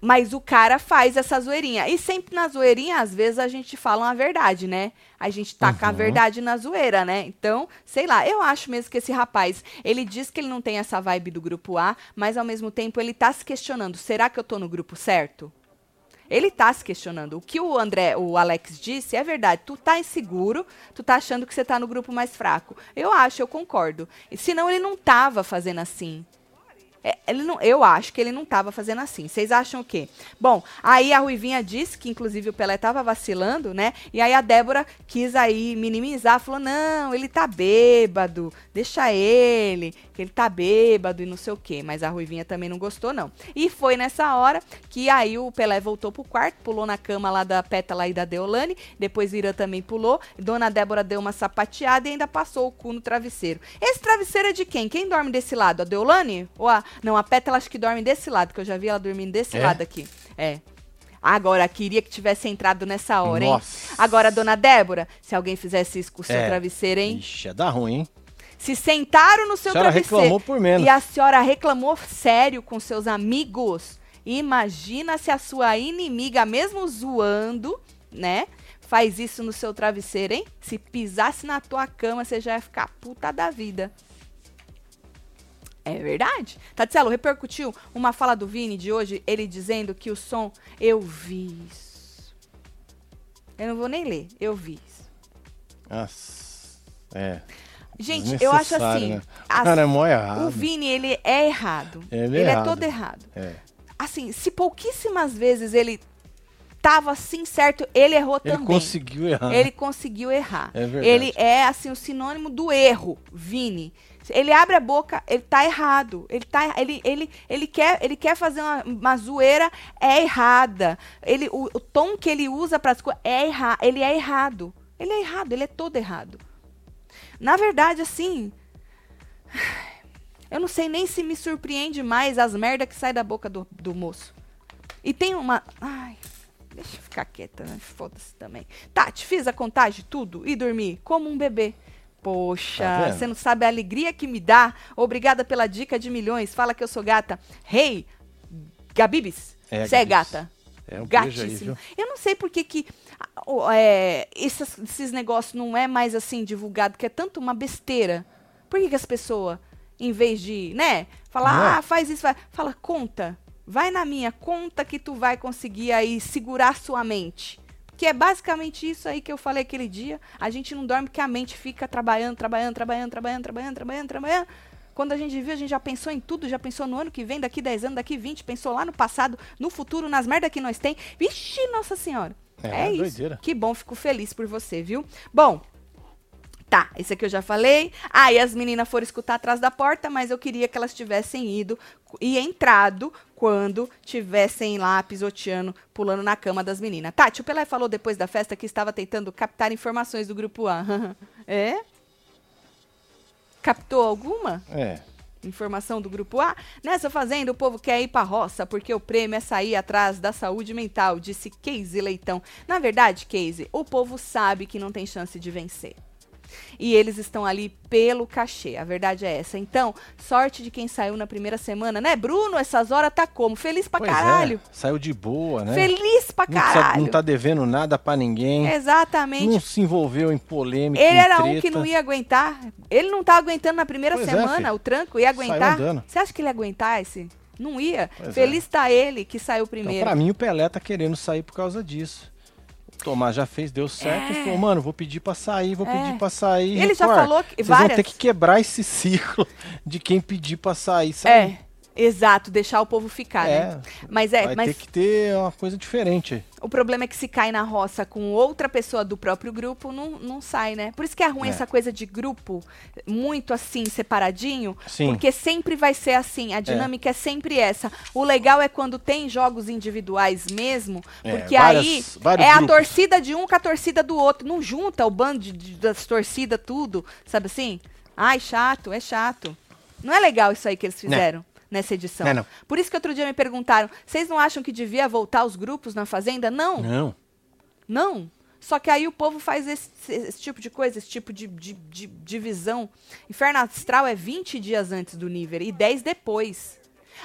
Mas o cara faz essa zoeirinha. E sempre na zoeirinha, às vezes, a gente fala uma verdade, né? A gente taca a Uhum. verdade na zoeira, né? Então, sei lá, eu acho mesmo que esse rapaz, ele diz que ele não tem essa vibe do grupo A, mas ao mesmo tempo ele tá se questionando: será que eu tô no grupo certo? Ele tá se questionando. O que o André, o Alex disse é verdade. Tu tá inseguro, tu tá achando que você tá no grupo mais fraco. Eu acho, eu concordo. E senão ele não tava fazendo assim. É, ele não, eu acho que ele não tava fazendo assim. Vocês acham o quê? Bom, aí a Ruivinha disse que, inclusive, o Pelé tava vacilando, né? E aí a Débora quis aí minimizar, falou: não, ele tá bêbado, deixa ele, que ele tá bêbado e não sei o quê. Mas a Ruivinha também não gostou, não. E foi nessa hora que aí o Pelé voltou pro quarto, pulou na cama lá da Pétala e da Deolane, depois Irã também pulou, Dona Débora deu uma sapateada e ainda passou o cu no travesseiro. Esse travesseiro é de quem? Quem dorme desse lado? A Deolane? Ou a... Não, a Pétala acho que dorme desse lado, que eu já vi ela dormindo desse É? lado aqui. É. Agora, queria que tivesse entrado nessa hora, hein? Nossa. Agora, dona Débora, se alguém fizesse isso com o seu É. travesseiro, hein? Ixi, é dar ruim, hein? Se sentaram no seu A travesseiro reclamou por menos. e a senhora reclamou sério com seus amigos, imagina se a sua inimiga, mesmo zoando, né? Faz isso no seu travesseiro, hein? Se pisasse na tua cama, você já ia ficar puta da vida. É verdade. Tatselo, repercutiu uma fala do Vini de hoje, ele dizendo que o som. Eu vi isso. Eu não vou nem ler, eu vi isso. Nossa. É. Gente, eu acho assim. Né? Cara, é mó errado. o Vini, ele é errado. Ele é ele é errado. todo errado. É. Assim, se pouquíssimas vezes ele tava assim certo, ele errou Ele também. conseguiu errar. Ele conseguiu errar. É verdade. Ele é assim o sinônimo do erro, Vini. Ele abre a boca, ele tá errado. Ele tá ele, ele, ele quer ele quer fazer uma, uma zoeira é errada. Ele o, o tom que ele usa para as coisas é errado, ele é errado. Ele é errado, ele é todo errado. Na verdade, assim, *sighs* eu não sei nem se me surpreende mais as merda que sai da boca do, do moço. E tem uma. Ai, deixa eu ficar quieta, né? Foda-se também. Tati, fiz a contagem, tudo, e dormi como um bebê. Tá Poxa, vendo? você não sabe a alegria que me dá. Obrigada pela dica de milhões. Fala que eu sou gata. Hey, Gabibis, É, você é gata. É um aí, Gatíssimo. viu? Eu não sei por que que ah, é, esses, esses negócios não é mais assim divulgado, que é tanto uma besteira. Por que, que as pessoas, em vez de, né, falar, é? ah, faz isso, vai, fala, conta. Vai na minha, conta que tu vai conseguir aí segurar sua mente. Que é basicamente isso aí que eu falei aquele dia. A gente não dorme porque a mente fica trabalhando, trabalhando, trabalhando, trabalhando, trabalhando, trabalhando, trabalhando. Quando a gente viu, a gente já pensou em tudo, já pensou no ano que vem, daqui 10 anos, daqui 20, pensou lá no passado, no futuro, nas merdas que nós tem. Vixe, Nossa Senhora. É, É, isso. doideira. Que bom, fico feliz por você, viu? Bom, tá, esse aqui eu já falei. Ah, e as meninas foram escutar atrás da porta, mas eu queria que elas tivessem ido e entrado quando tivessem lá pisoteando, pulando na cama das meninas. Tati, o Pelé falou depois da festa que estava tentando captar informações do grupo A. *laughs* é? Captou alguma? É. Informação do grupo A. Nessa fazenda, o povo quer ir pra roça porque o prêmio é sair atrás da saúde mental, disse Casey Leitão. Na verdade, Casey, o povo sabe que não tem chance de vencer. E eles estão ali pelo cachê. A verdade é essa. Então, sorte de quem saiu na primeira semana, né? Bruno, essas horas tá como? Feliz pra Pois caralho. é. Saiu de boa, né? Feliz pra não, precisa- caralho. não tá devendo nada pra ninguém. Exatamente. Não se envolveu em polêmica. Ele era um treta. que não ia aguentar. Ele não tá aguentando na primeira Pois é, semana, filho. o tranco, ia aguentar. Você acha que ele ia aguentar esse? Não ia. Pois é. Feliz tá ele que saiu Então, primeiro. pra mim, o Pelé tá querendo sair por causa disso. Tomás já fez, deu certo. É. Ele falou, mano, vou pedir pra sair, vou É. pedir pra sair. Ele já Record, falou que Vocês várias- vão ter que quebrar esse *laughs* ciclo de quem pedir pra sair. sair. É, exato, deixar o povo ficar, É, né? Mas é, Vai mas ter que ter uma coisa diferente. o problema é que se cai na roça com outra pessoa do próprio grupo, não, não sai, né? Por isso que é ruim É. essa coisa de grupo muito assim, separadinho. Sim. Porque sempre vai ser assim, a dinâmica é. sempre essa. O legal é quando tem jogos individuais mesmo, É, porque várias- aí é a grupos. torcida de um com a torcida do outro. Não junta o bando de- das torcidas, tudo, sabe assim? Ai, chato, é chato. Não é legal isso aí que eles fizeram. Nessa edição. Não é não. Por isso que outro dia me perguntaram: vocês não acham que devia voltar os grupos na Fazenda? Não, Não. não. Só que aí o povo faz esse, esse tipo de coisa, esse tipo de, de, de divisão. Inferno Astral é 20 dias antes do nível e 10 depois.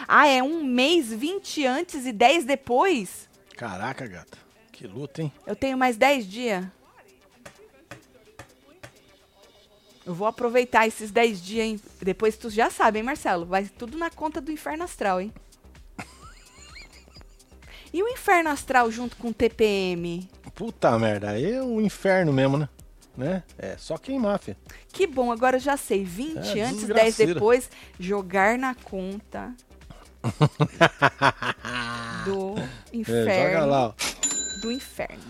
Ah, é um mês, 20 antes e 10 depois? Caraca, gata. Que luta, hein? Eu tenho mais 10 dias. Eu vou aproveitar esses 10 dias, hein? Depois tu já sabe, hein, Marcelo? Vai tudo na conta do Inferno Astral, hein? *laughs* E o Inferno Astral junto com o TPM? Puta merda. Aí é um inferno mesmo, né? né? É só queimar, filho. Que bom, agora eu já sei. 20 É, antes, 10 desgraceira. depois. Jogar na conta *laughs* do É, inferno. joga lá, ó. Do inferno.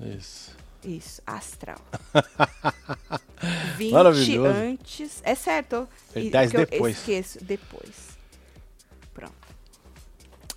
Isso. Isso, astral. *laughs* 20 Maravilhoso. antes. É certo. E E- 10 que eu depois. esqueço. Depois. Pronto.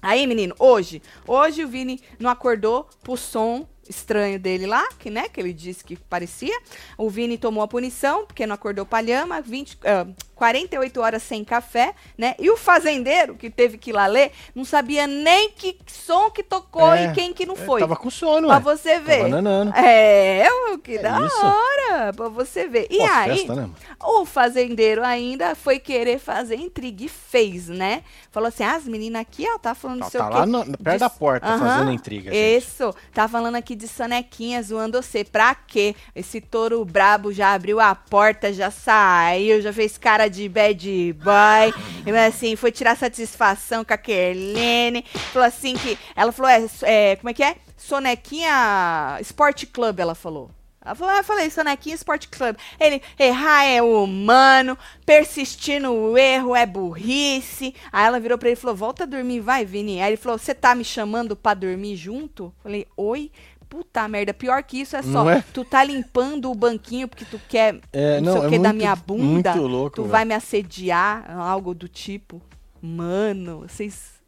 Aí, menino, hoje. Hoje o Vini não acordou pro som estranho dele lá, que, né, que ele disse que parecia. O Vini tomou a punição, porque não acordou pra lhama. 20, ah, 48 horas sem café, né? E o fazendeiro, que teve que ir lá ler, não sabia nem que som que tocou É, e quem que não É, foi. Tava com sono, Pra ué. você ver. Tava nanando. É, que É da isso. hora, pra você ver. E Pô, aí, festa, né, o fazendeiro ainda foi querer fazer intriga e fez, né? Falou assim: ah, as meninas aqui, ó, tá falando Tá, sei tá o lá quê. no- perto de- da porta Aham, fazendo intriga, gente. Isso, tá falando aqui de sonequinha zoando você. Pra quê? Esse touro brabo já abriu a porta, já saiu, já fez cara de bad boy. E assim, foi tirar satisfação com a Kerlene. Falou assim que. Ela falou, é, é, como é que é? Sonequinha Sport Club, ela falou. Ela falou, ah, eu falei, Sonequinha Sport Club. Ele, errar é humano, persistir no erro é burrice. Aí ela virou pra ele e falou, volta a dormir, vai, Vini. Aí ele falou, você tá me chamando pra dormir junto? Falei, oi? Puta merda, pior que isso é só, é? tu tá limpando o banquinho porque tu quer É, não, sei não, o é que da minha bunda. muito louco, tu velho. vai me assediar, algo do tipo. Mano, vocês...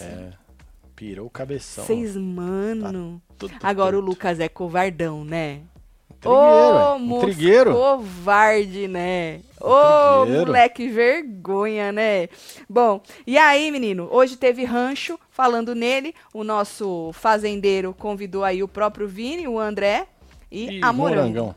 É, pirou o cabeção. Vocês, mano... Tudo Agora o. Lucas é covardão, né? Intrigueiro, Ô, ué. moço Intrigueiro. covarde, né? Ô, Intrigueiro. moleque vergonha, né? Bom, e aí, menino, hoje teve rancho, falando nele, o nosso fazendeiro convidou aí o próprio Vini, o André e, a morangão.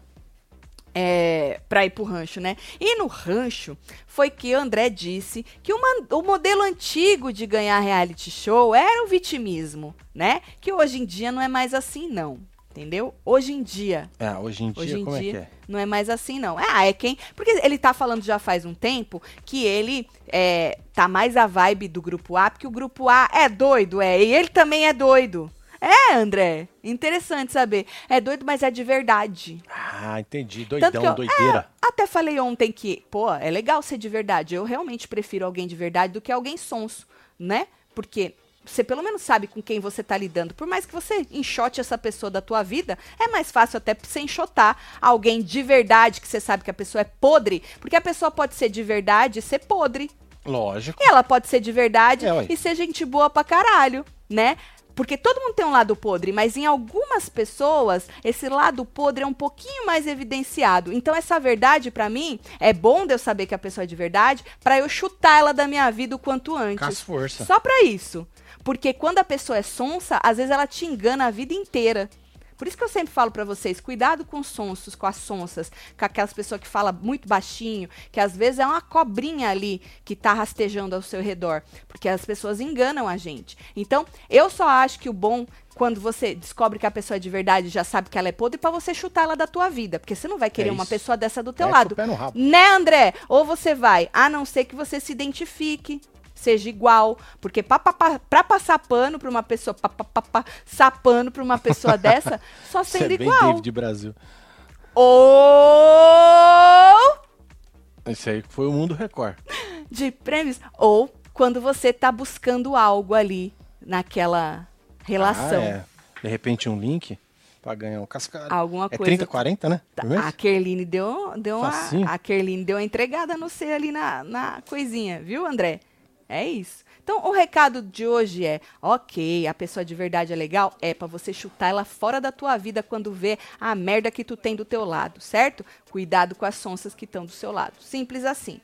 é, pra ir pro rancho, né? E no rancho foi que André disse que o, man- o modelo antigo de ganhar reality show era o vitimismo, né? Que hoje em dia não é mais assim, não. Entendeu? Hoje em dia, É, hoje em dia, Hoje em como dia, é que é? não é mais assim, não. Ah, é quem. Porque ele tá falando já faz um tempo que ele é, tá mais a vibe do grupo A, porque o grupo A é doido, é. E ele também é doido. É, André. Interessante saber. É doido, mas é de verdade. Ah, entendi. Tanto Doidão, que eu- doideira. Até falei ontem que, pô, é legal ser de verdade. Eu realmente prefiro alguém de verdade do que alguém sonso, né? Porque você pelo menos sabe com quem você tá lidando. Por mais que você enxote essa pessoa da tua vida, é mais fácil até você enxotar alguém de verdade, que você sabe que a pessoa é podre. Porque a pessoa pode ser de verdade e ser podre. Lógico. E ela pode ser de verdade É, e ser gente boa pra caralho, né? Porque todo mundo tem um lado podre, mas em algumas pessoas esse lado podre é um pouquinho mais evidenciado. Então essa verdade pra mim é bom de eu saber que a pessoa é de verdade pra eu chutar ela da minha vida o quanto Com as antes. forças. Só pra isso. Porque quando a pessoa é sonsa, às vezes ela te engana a vida inteira. Por isso que eu sempre falo pra vocês, cuidado com os sonsos, com as sonsas, com aquelas pessoas que falam muito baixinho, que às vezes é uma cobrinha ali que tá rastejando ao seu redor, porque as pessoas enganam a gente. Então, eu só acho que o bom quando você descobre que a pessoa é de verdade, já sabe que ela é podre, é pra você chutar ela da tua vida, porque você não vai querer uma isso. pessoa dessa do teu o lado. pé no rabo. Né, André? Ou você vai, a não ser que você se identifique, seja igual. Porque pra, pa- pa- pra passar pano pra uma pessoa, sapano pra uma pessoa *laughs* dessa, só Você sendo é bem igual. David Brasil. Ou Esse aí foi o Mundo Record. de prêmios. Ou quando você tá buscando algo ali naquela relação. Ah, é. De repente um link pra ganhar um cascalho. Alguma é coisa. 30, 40, né? Tá, mês? A Kerline deu, deu uma, a Kerline deu uma entregada no C ali na, na coisinha, viu, André? É isso. Então, o recado de hoje é, ok, a pessoa de verdade é legal, é pra você chutar ela fora da tua vida quando vê a merda que tu tem do teu lado, certo? Cuidado com as sonsas que estão do seu lado. Simples assim.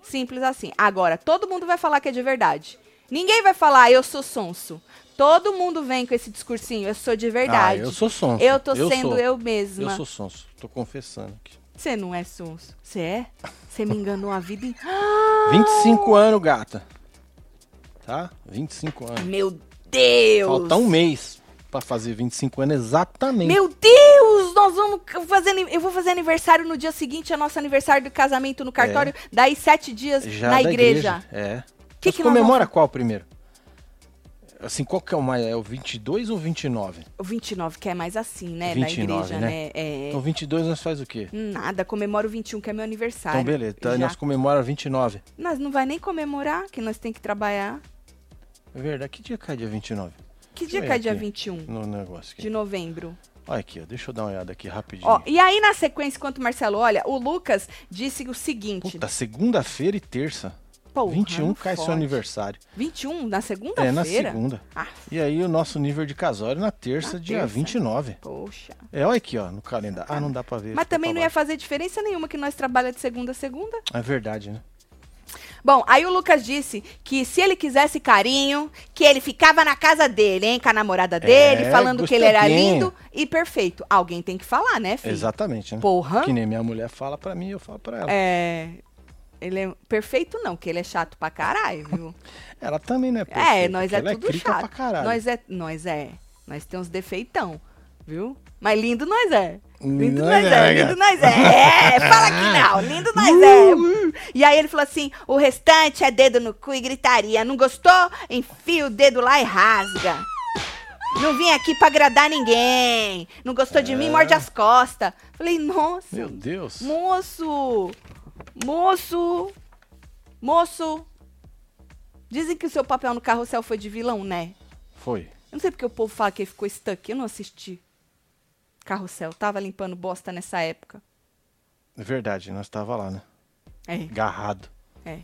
Simples assim. Agora, todo mundo vai falar que é de verdade. Ninguém vai falar, eu sou sonso. Todo mundo vem com esse discursinho, eu sou de verdade. Ah, eu sou sonso. Eu tô Eu sendo sou. eu mesma. Eu sou sonso. Tô confessando aqui. Você não é sonso. Você é? Você me enganou a vida *gasps* inteira. 25 anos, gata. Tá? 25 anos. Meu Deus! Falta um mês pra fazer 25 anos exatamente. Meu Deus! Nós vamos fazer. Eu vou fazer aniversário no dia seguinte, é nosso aniversário do casamento no cartório. Daí sete dias É. Já na da igreja. É. Que Mas que comemora vamos- qual primeiro? Assim, qual que é o mais? É o 22 ou 29? O 29, que é mais assim, né? 29, da igreja, né? né? É. Então 22 nós faz o quê? Nada, comemora o 21, que é meu aniversário. Então beleza, então nós comemora 29. Nós não vai nem comemorar, que nós tem que trabalhar. É verdade, que dia cai dia 29? Que dia cai dia aqui. 21 No negócio aqui. de novembro? Olha aqui, ó, deixa eu dar uma olhada aqui rapidinho. Ó, e aí na sequência, enquanto o Marcelo olha, o Lucas disse o seguinte. Puta, segunda-feira e terça. Porra, 21 não cai seu aniversário. 21 na segunda-feira? É, na segunda. Ah, E aí o nosso nível de casório na terça, Na dia terça. 29. poxa. É, olha aqui, ó, no calendário. Ah, não dá pra ver. Mas também não ia fazer diferença nenhuma que nós trabalhamos de segunda a segunda. É verdade, né? Bom, aí o Lucas disse que se ele quisesse carinho, que ele ficava na casa dele, hein, com a namorada dele, É, falando que ele era lindo e perfeito. Alguém tem que falar, né, filho? Exatamente, né? Porra. Que nem minha mulher fala pra mim, eu falo pra ela. É. Ele é perfeito, não, que ele é chato pra caralho, viu? *laughs* Ela também não é É, perfeita, nós porque é ela tudo é chato. pra caralho. Nós é, nós é. Nós temos defeitão, viu? Mas lindo nós é. Lindo Nós nós é, é, lindo nós é. É, Fala que *laughs* não, lindo nós é. Uh. E aí ele falou assim: o restante é dedo no cu e gritaria. Não gostou? Enfia o dedo lá e rasga. Não vim aqui pra agradar ninguém. Não gostou de mim, É. morde as costas. Falei, nossa. Meu Deus. Moço! Moço! Moço! Dizem que o seu papel no carrossel foi de vilão, né? Foi. Eu não sei porque o povo fala que ele ficou stuck. Eu não assisti. Carrossel. Tava limpando bosta nessa época. É verdade, nós tava lá, né? É, Garrado. é.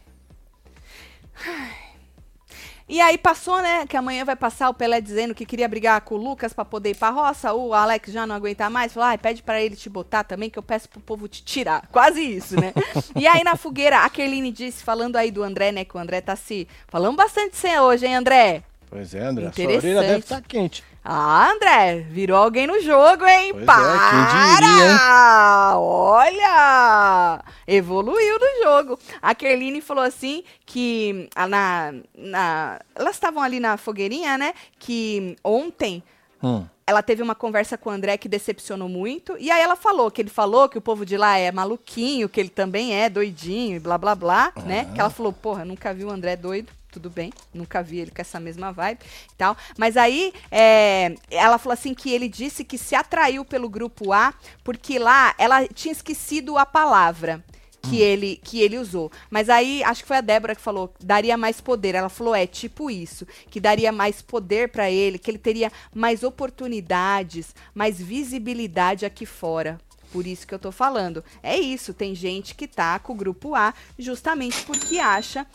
E aí passou, né? Que amanhã vai passar o Pelé dizendo que queria brigar com o Lucas pra poder ir pra roça. O Alex já não aguenta mais. Falou, ai, pede pra ele te botar também, que eu peço pro povo te tirar. Quase isso, né? *laughs* e aí na fogueira, a Kerline disse, falando aí do André, né? Que o André tá se. Falando bastante sem hoje, hein, André? Pois é, André. Sua Interessante. orelha deve estar quente. Ah, André, virou alguém no jogo, hein? Pois é, Para! hein? Olha! Evoluiu no jogo. A Kerline falou assim que ah, na, na, elas estavam ali na fogueirinha, né? Que ontem Hum. ela teve uma conversa com o André que decepcionou muito. E aí ela falou que ele falou que o povo de lá é maluquinho, que ele também é doidinho e blá blá blá, né? Que ela falou, porra, nunca vi o André doido. Tudo bem, nunca vi ele com essa mesma vibe e tal. Mas aí é, ela falou assim que ele disse que se atraiu pelo grupo A, porque lá ela tinha esquecido a palavra que ele que ele usou. Mas aí acho que foi a Débora que falou, daria mais poder. Ela falou, é tipo isso, que daria mais poder pra ele, que ele teria mais oportunidades, mais visibilidade aqui fora. Por isso que eu tô falando. É isso, tem gente que tá com o grupo A justamente porque acha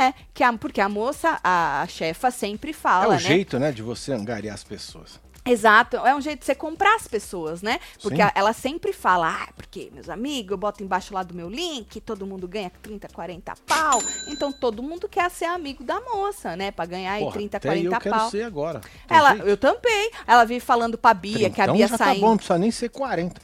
é, que a, porque a moça, a, a chefa sempre É fala, o né? jeito, né, de você angariar as pessoas. Exato, é um jeito de você comprar as pessoas, né? Porque a- ela sempre fala, ah, porque meus amigos, eu boto embaixo lá do meu link, todo mundo ganha 30, 40 pau. Então todo mundo quer ser amigo da moça, né? Pra ganhar aí Porra, 30, até 40 eu quero pau. ser agora. Tem Ela, jeito? eu também. Ela vive falando pra Bia, que a Bia já tá saindo. bom, não precisa nem ser 40.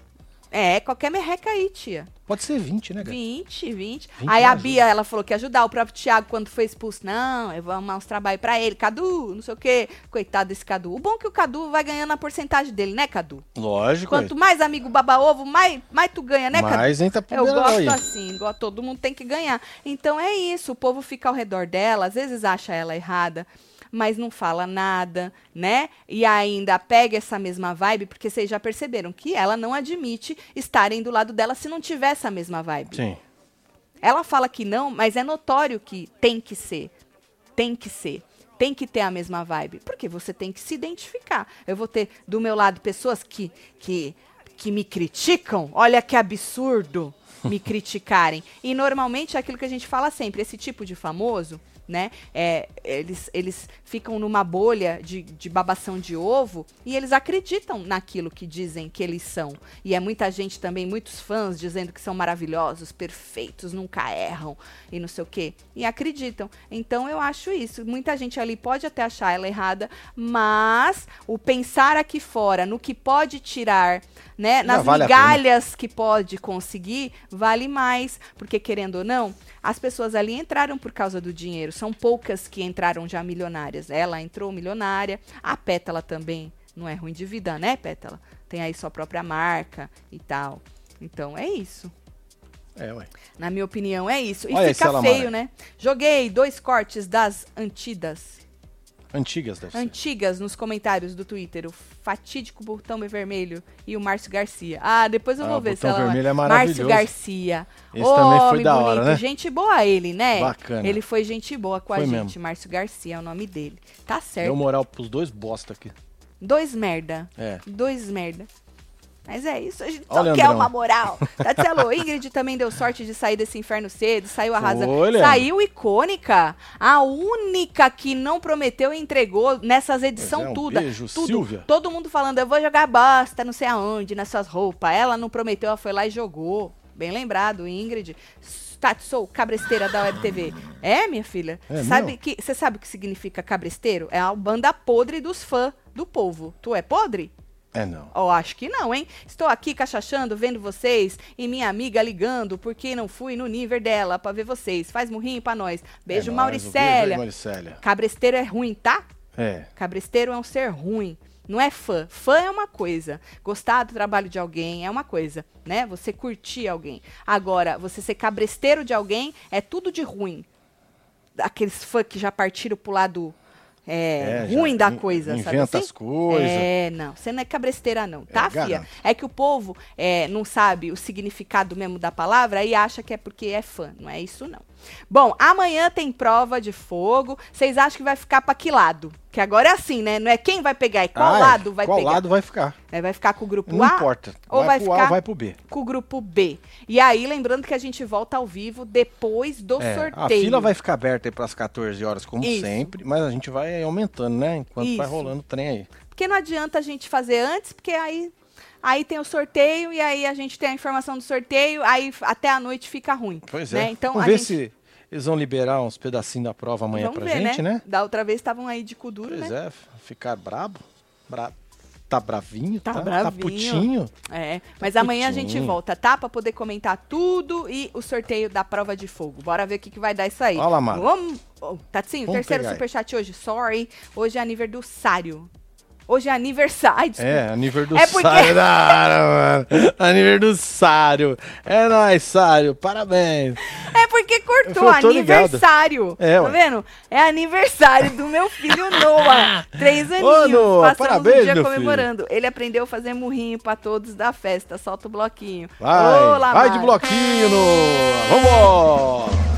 É, qualquer merreca aí, tia. Pode ser 20, né, cara? 20, 20. 20 Aí a ajuda. Bia, ela falou que ia ajudar o próprio Thiago quando foi expulso. Não, eu vou arrumar uns trabalhos pra ele. Cadu, não sei o quê. Coitado desse Cadu. O bom é que o Cadu vai ganhando a porcentagem dele, né, Cadu? Lógico. Quanto mais amigo baba-ovo, mais, mais tu ganha, né, Cadu? Mas entra pro Eu gosto aí. assim, igual todo mundo tem que ganhar. Então é isso, o povo fica ao redor dela, às vezes acha ela errada, mas não fala nada, né? E ainda pega essa mesma vibe, porque vocês já perceberam que ela não admite estarem do lado dela se não tiver essa mesma vibe. Sim. Ela fala que não, mas é notório que tem que ser. Tem que ser. Tem que ter a mesma vibe. Porque você tem que se identificar. Eu vou ter do meu lado pessoas que, que, que me criticam. Olha que absurdo me *laughs* criticarem. E normalmente é aquilo que a gente fala sempre: esse tipo de famoso. Né? É, eles, eles ficam numa bolha de, de babação de ovo e eles acreditam naquilo que dizem que eles são. E é muita gente também, muitos fãs dizendo que são maravilhosos, perfeitos, nunca erram e não sei o quê. E acreditam. Então eu acho isso. Muita gente ali pode até achar ela errada, mas o pensar aqui fora no que pode tirar, né, nas vale a pena. migalhas que pode conseguir, vale mais. Porque querendo ou não, as pessoas ali entraram por causa do dinheiro. São poucas que entraram já milionárias. Ela entrou milionária. A Pétala também não é ruim de vida, né, Pétala? Tem aí sua própria marca e tal. Então é isso. É, ué. Na minha opinião, é isso. E Olha fica feio, né? Joguei dois cortes das antigas. Antigas, deve ser. Antigas nos comentários do Twitter. O fatídico Botão Vermelho e o Márcio Garcia. Ah, depois eu Ah, vou o ver se Botão ela. Vermelho é Márcio maravilhoso. Garcia. Esse também foi da hora, bonito. né? Gente boa ele, né? Bacana. Ele foi gente boa com a Foi gente. mesmo. Márcio Garcia é o nome dele. Tá certo. Deu moral pros dois bosta aqui. Dois merda. É. Dois merda. Mas é isso, a gente Olha, só quer uma moral. Tatielo, Ingrid também deu sorte de sair desse inferno cedo, saiu arrasando. Leandro. Saiu icônica. A única que não prometeu e entregou nessas edições é, um tudo. beijo, tudo. Silvia. Todo mundo falando, eu vou jogar bosta, não sei aonde, nas suas roupas. Ela não prometeu, ela foi lá e jogou. Bem lembrado, Ingrid. Tati, sou cabresteira da Web TV. É, minha filha? É sabe meu? que Você sabe o que significa cabresteiro? É a banda podre dos fãs do povo. Tu é podre? É não. Oh, acho que não, hein? Estou aqui cachachando, vendo vocês e minha amiga ligando porque não fui no nível dela pra ver vocês. Faz murrinho pra nós. Beijo, é um beijo Mauricélia. Mauricélia. Cabresteiro é ruim, tá? É. Cabresteiro é um ser ruim. Não é fã. Fã é uma coisa. Gostar do trabalho de alguém é uma coisa, né? Você curtir alguém. Agora, você ser cabresteiro de alguém é tudo de ruim. Aqueles fãs que já partiram pro lado é, É, já ruim da coisa, sabe inventa assim? as coisas. É, não. Você não é cabresteira, não, tá, É, fia? garanto. É que o povo é, não sabe o significado mesmo da palavra e acha que é porque é fã. Não é isso, não. Bom, amanhã tem prova de fogo. Vocês acham que vai ficar pra que lado? Que agora é assim, né? Não é quem vai pegar, é qual Ah, é. lado vai qual pegar. lado vai ficar? É, vai ficar com o grupo Não A? importa. Ou vai vai pro A ficar ou vai pro B. com o grupo B. E aí, lembrando que a gente volta ao vivo depois do É, sorteio. a fila vai ficar aberta aí pras 14 horas, como Isso. sempre, mas a gente vai aumentando, né? Enquanto vai Isso. rolando o trem aí. Porque não adianta a gente fazer antes, porque aí, aí tem o sorteio e aí a gente tem a informação do sorteio, aí até a noite fica ruim. Pois né? é. Então, Vamos a ver gente... se eles vão liberar uns pedacinhos da prova amanhã Vamos pra ver, gente, né? Da outra vez estavam aí de cu duro, Pois né? é, ficar brabo. Bra... Tá bravinho, Tá tá, bravinho. tá putinho. É, mas amanhã a gente putinho. volta, tá? Pra poder comentar tudo e o sorteio da prova de fogo. Bora ver o que, que vai dar isso aí. Olha lá, Mara. Vamos. Oh, Tatinho, Vamos terceiro superchat hoje. Sorry. Hoje é aniversário. Hoje é aniversário. É, aniversário É porque- da mano. Aniversário. É nóis, Sário. Parabéns. É porque cortou tô ligado. aniversário. É, tá vendo? É aniversário do meu filho Noah. *laughs* Três aninhos. Noah, Passamos parabéns, um dia comemorando. Ele aprendeu a fazer murrinho pra todos da festa. Solta o bloquinho. Vai, Ô, vai de bloquinho. Vamos!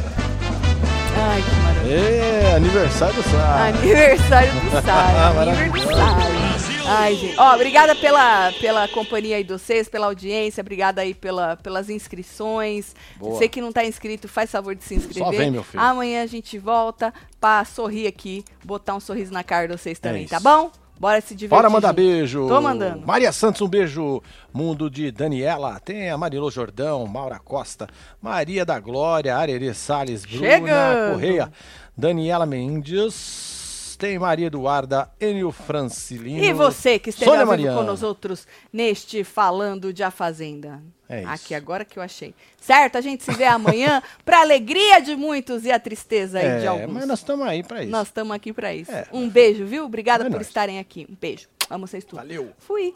Ai, que maravilha. É, aniversário do Sário. Aniversário do *laughs* Sário. Maravilhoso. aniversário. Ai, gente. Ó, obrigada pela, pela companhia aí de vocês, pela audiência, obrigada aí pela, pelas inscrições. Boa. Você que não tá inscrito, faz favor de se inscrever. Só vem, meu filho. Amanhã a gente volta pra sorrir aqui, botar um sorriso na cara de vocês também, isso. tá bom? Bora se divertir. Bora mandar junto. beijo. Tô mandando. Maria Santos, um beijo. Mundo de Daniela. Tem a Marilô Jordão, Maura Costa, Maria da Glória, Arerê Salles, Bruna Chegando. Correia, Daniela Mendes. Tem Maria Eduarda, Enio Francilino. E você que esteve Sônia Mariana. com nós outros neste Falando de A Fazenda. É isso. Aqui agora que eu achei. Certo? A gente se vê amanhã *laughs* pra alegria de muitos e a tristeza aí de É, alguns. mas nós estamos aí pra isso. Nós estamos aqui pra isso. É. Um beijo, viu? Obrigada É por estarem aqui. Um beijo. Amo vocês tudo. Valeu. Fui.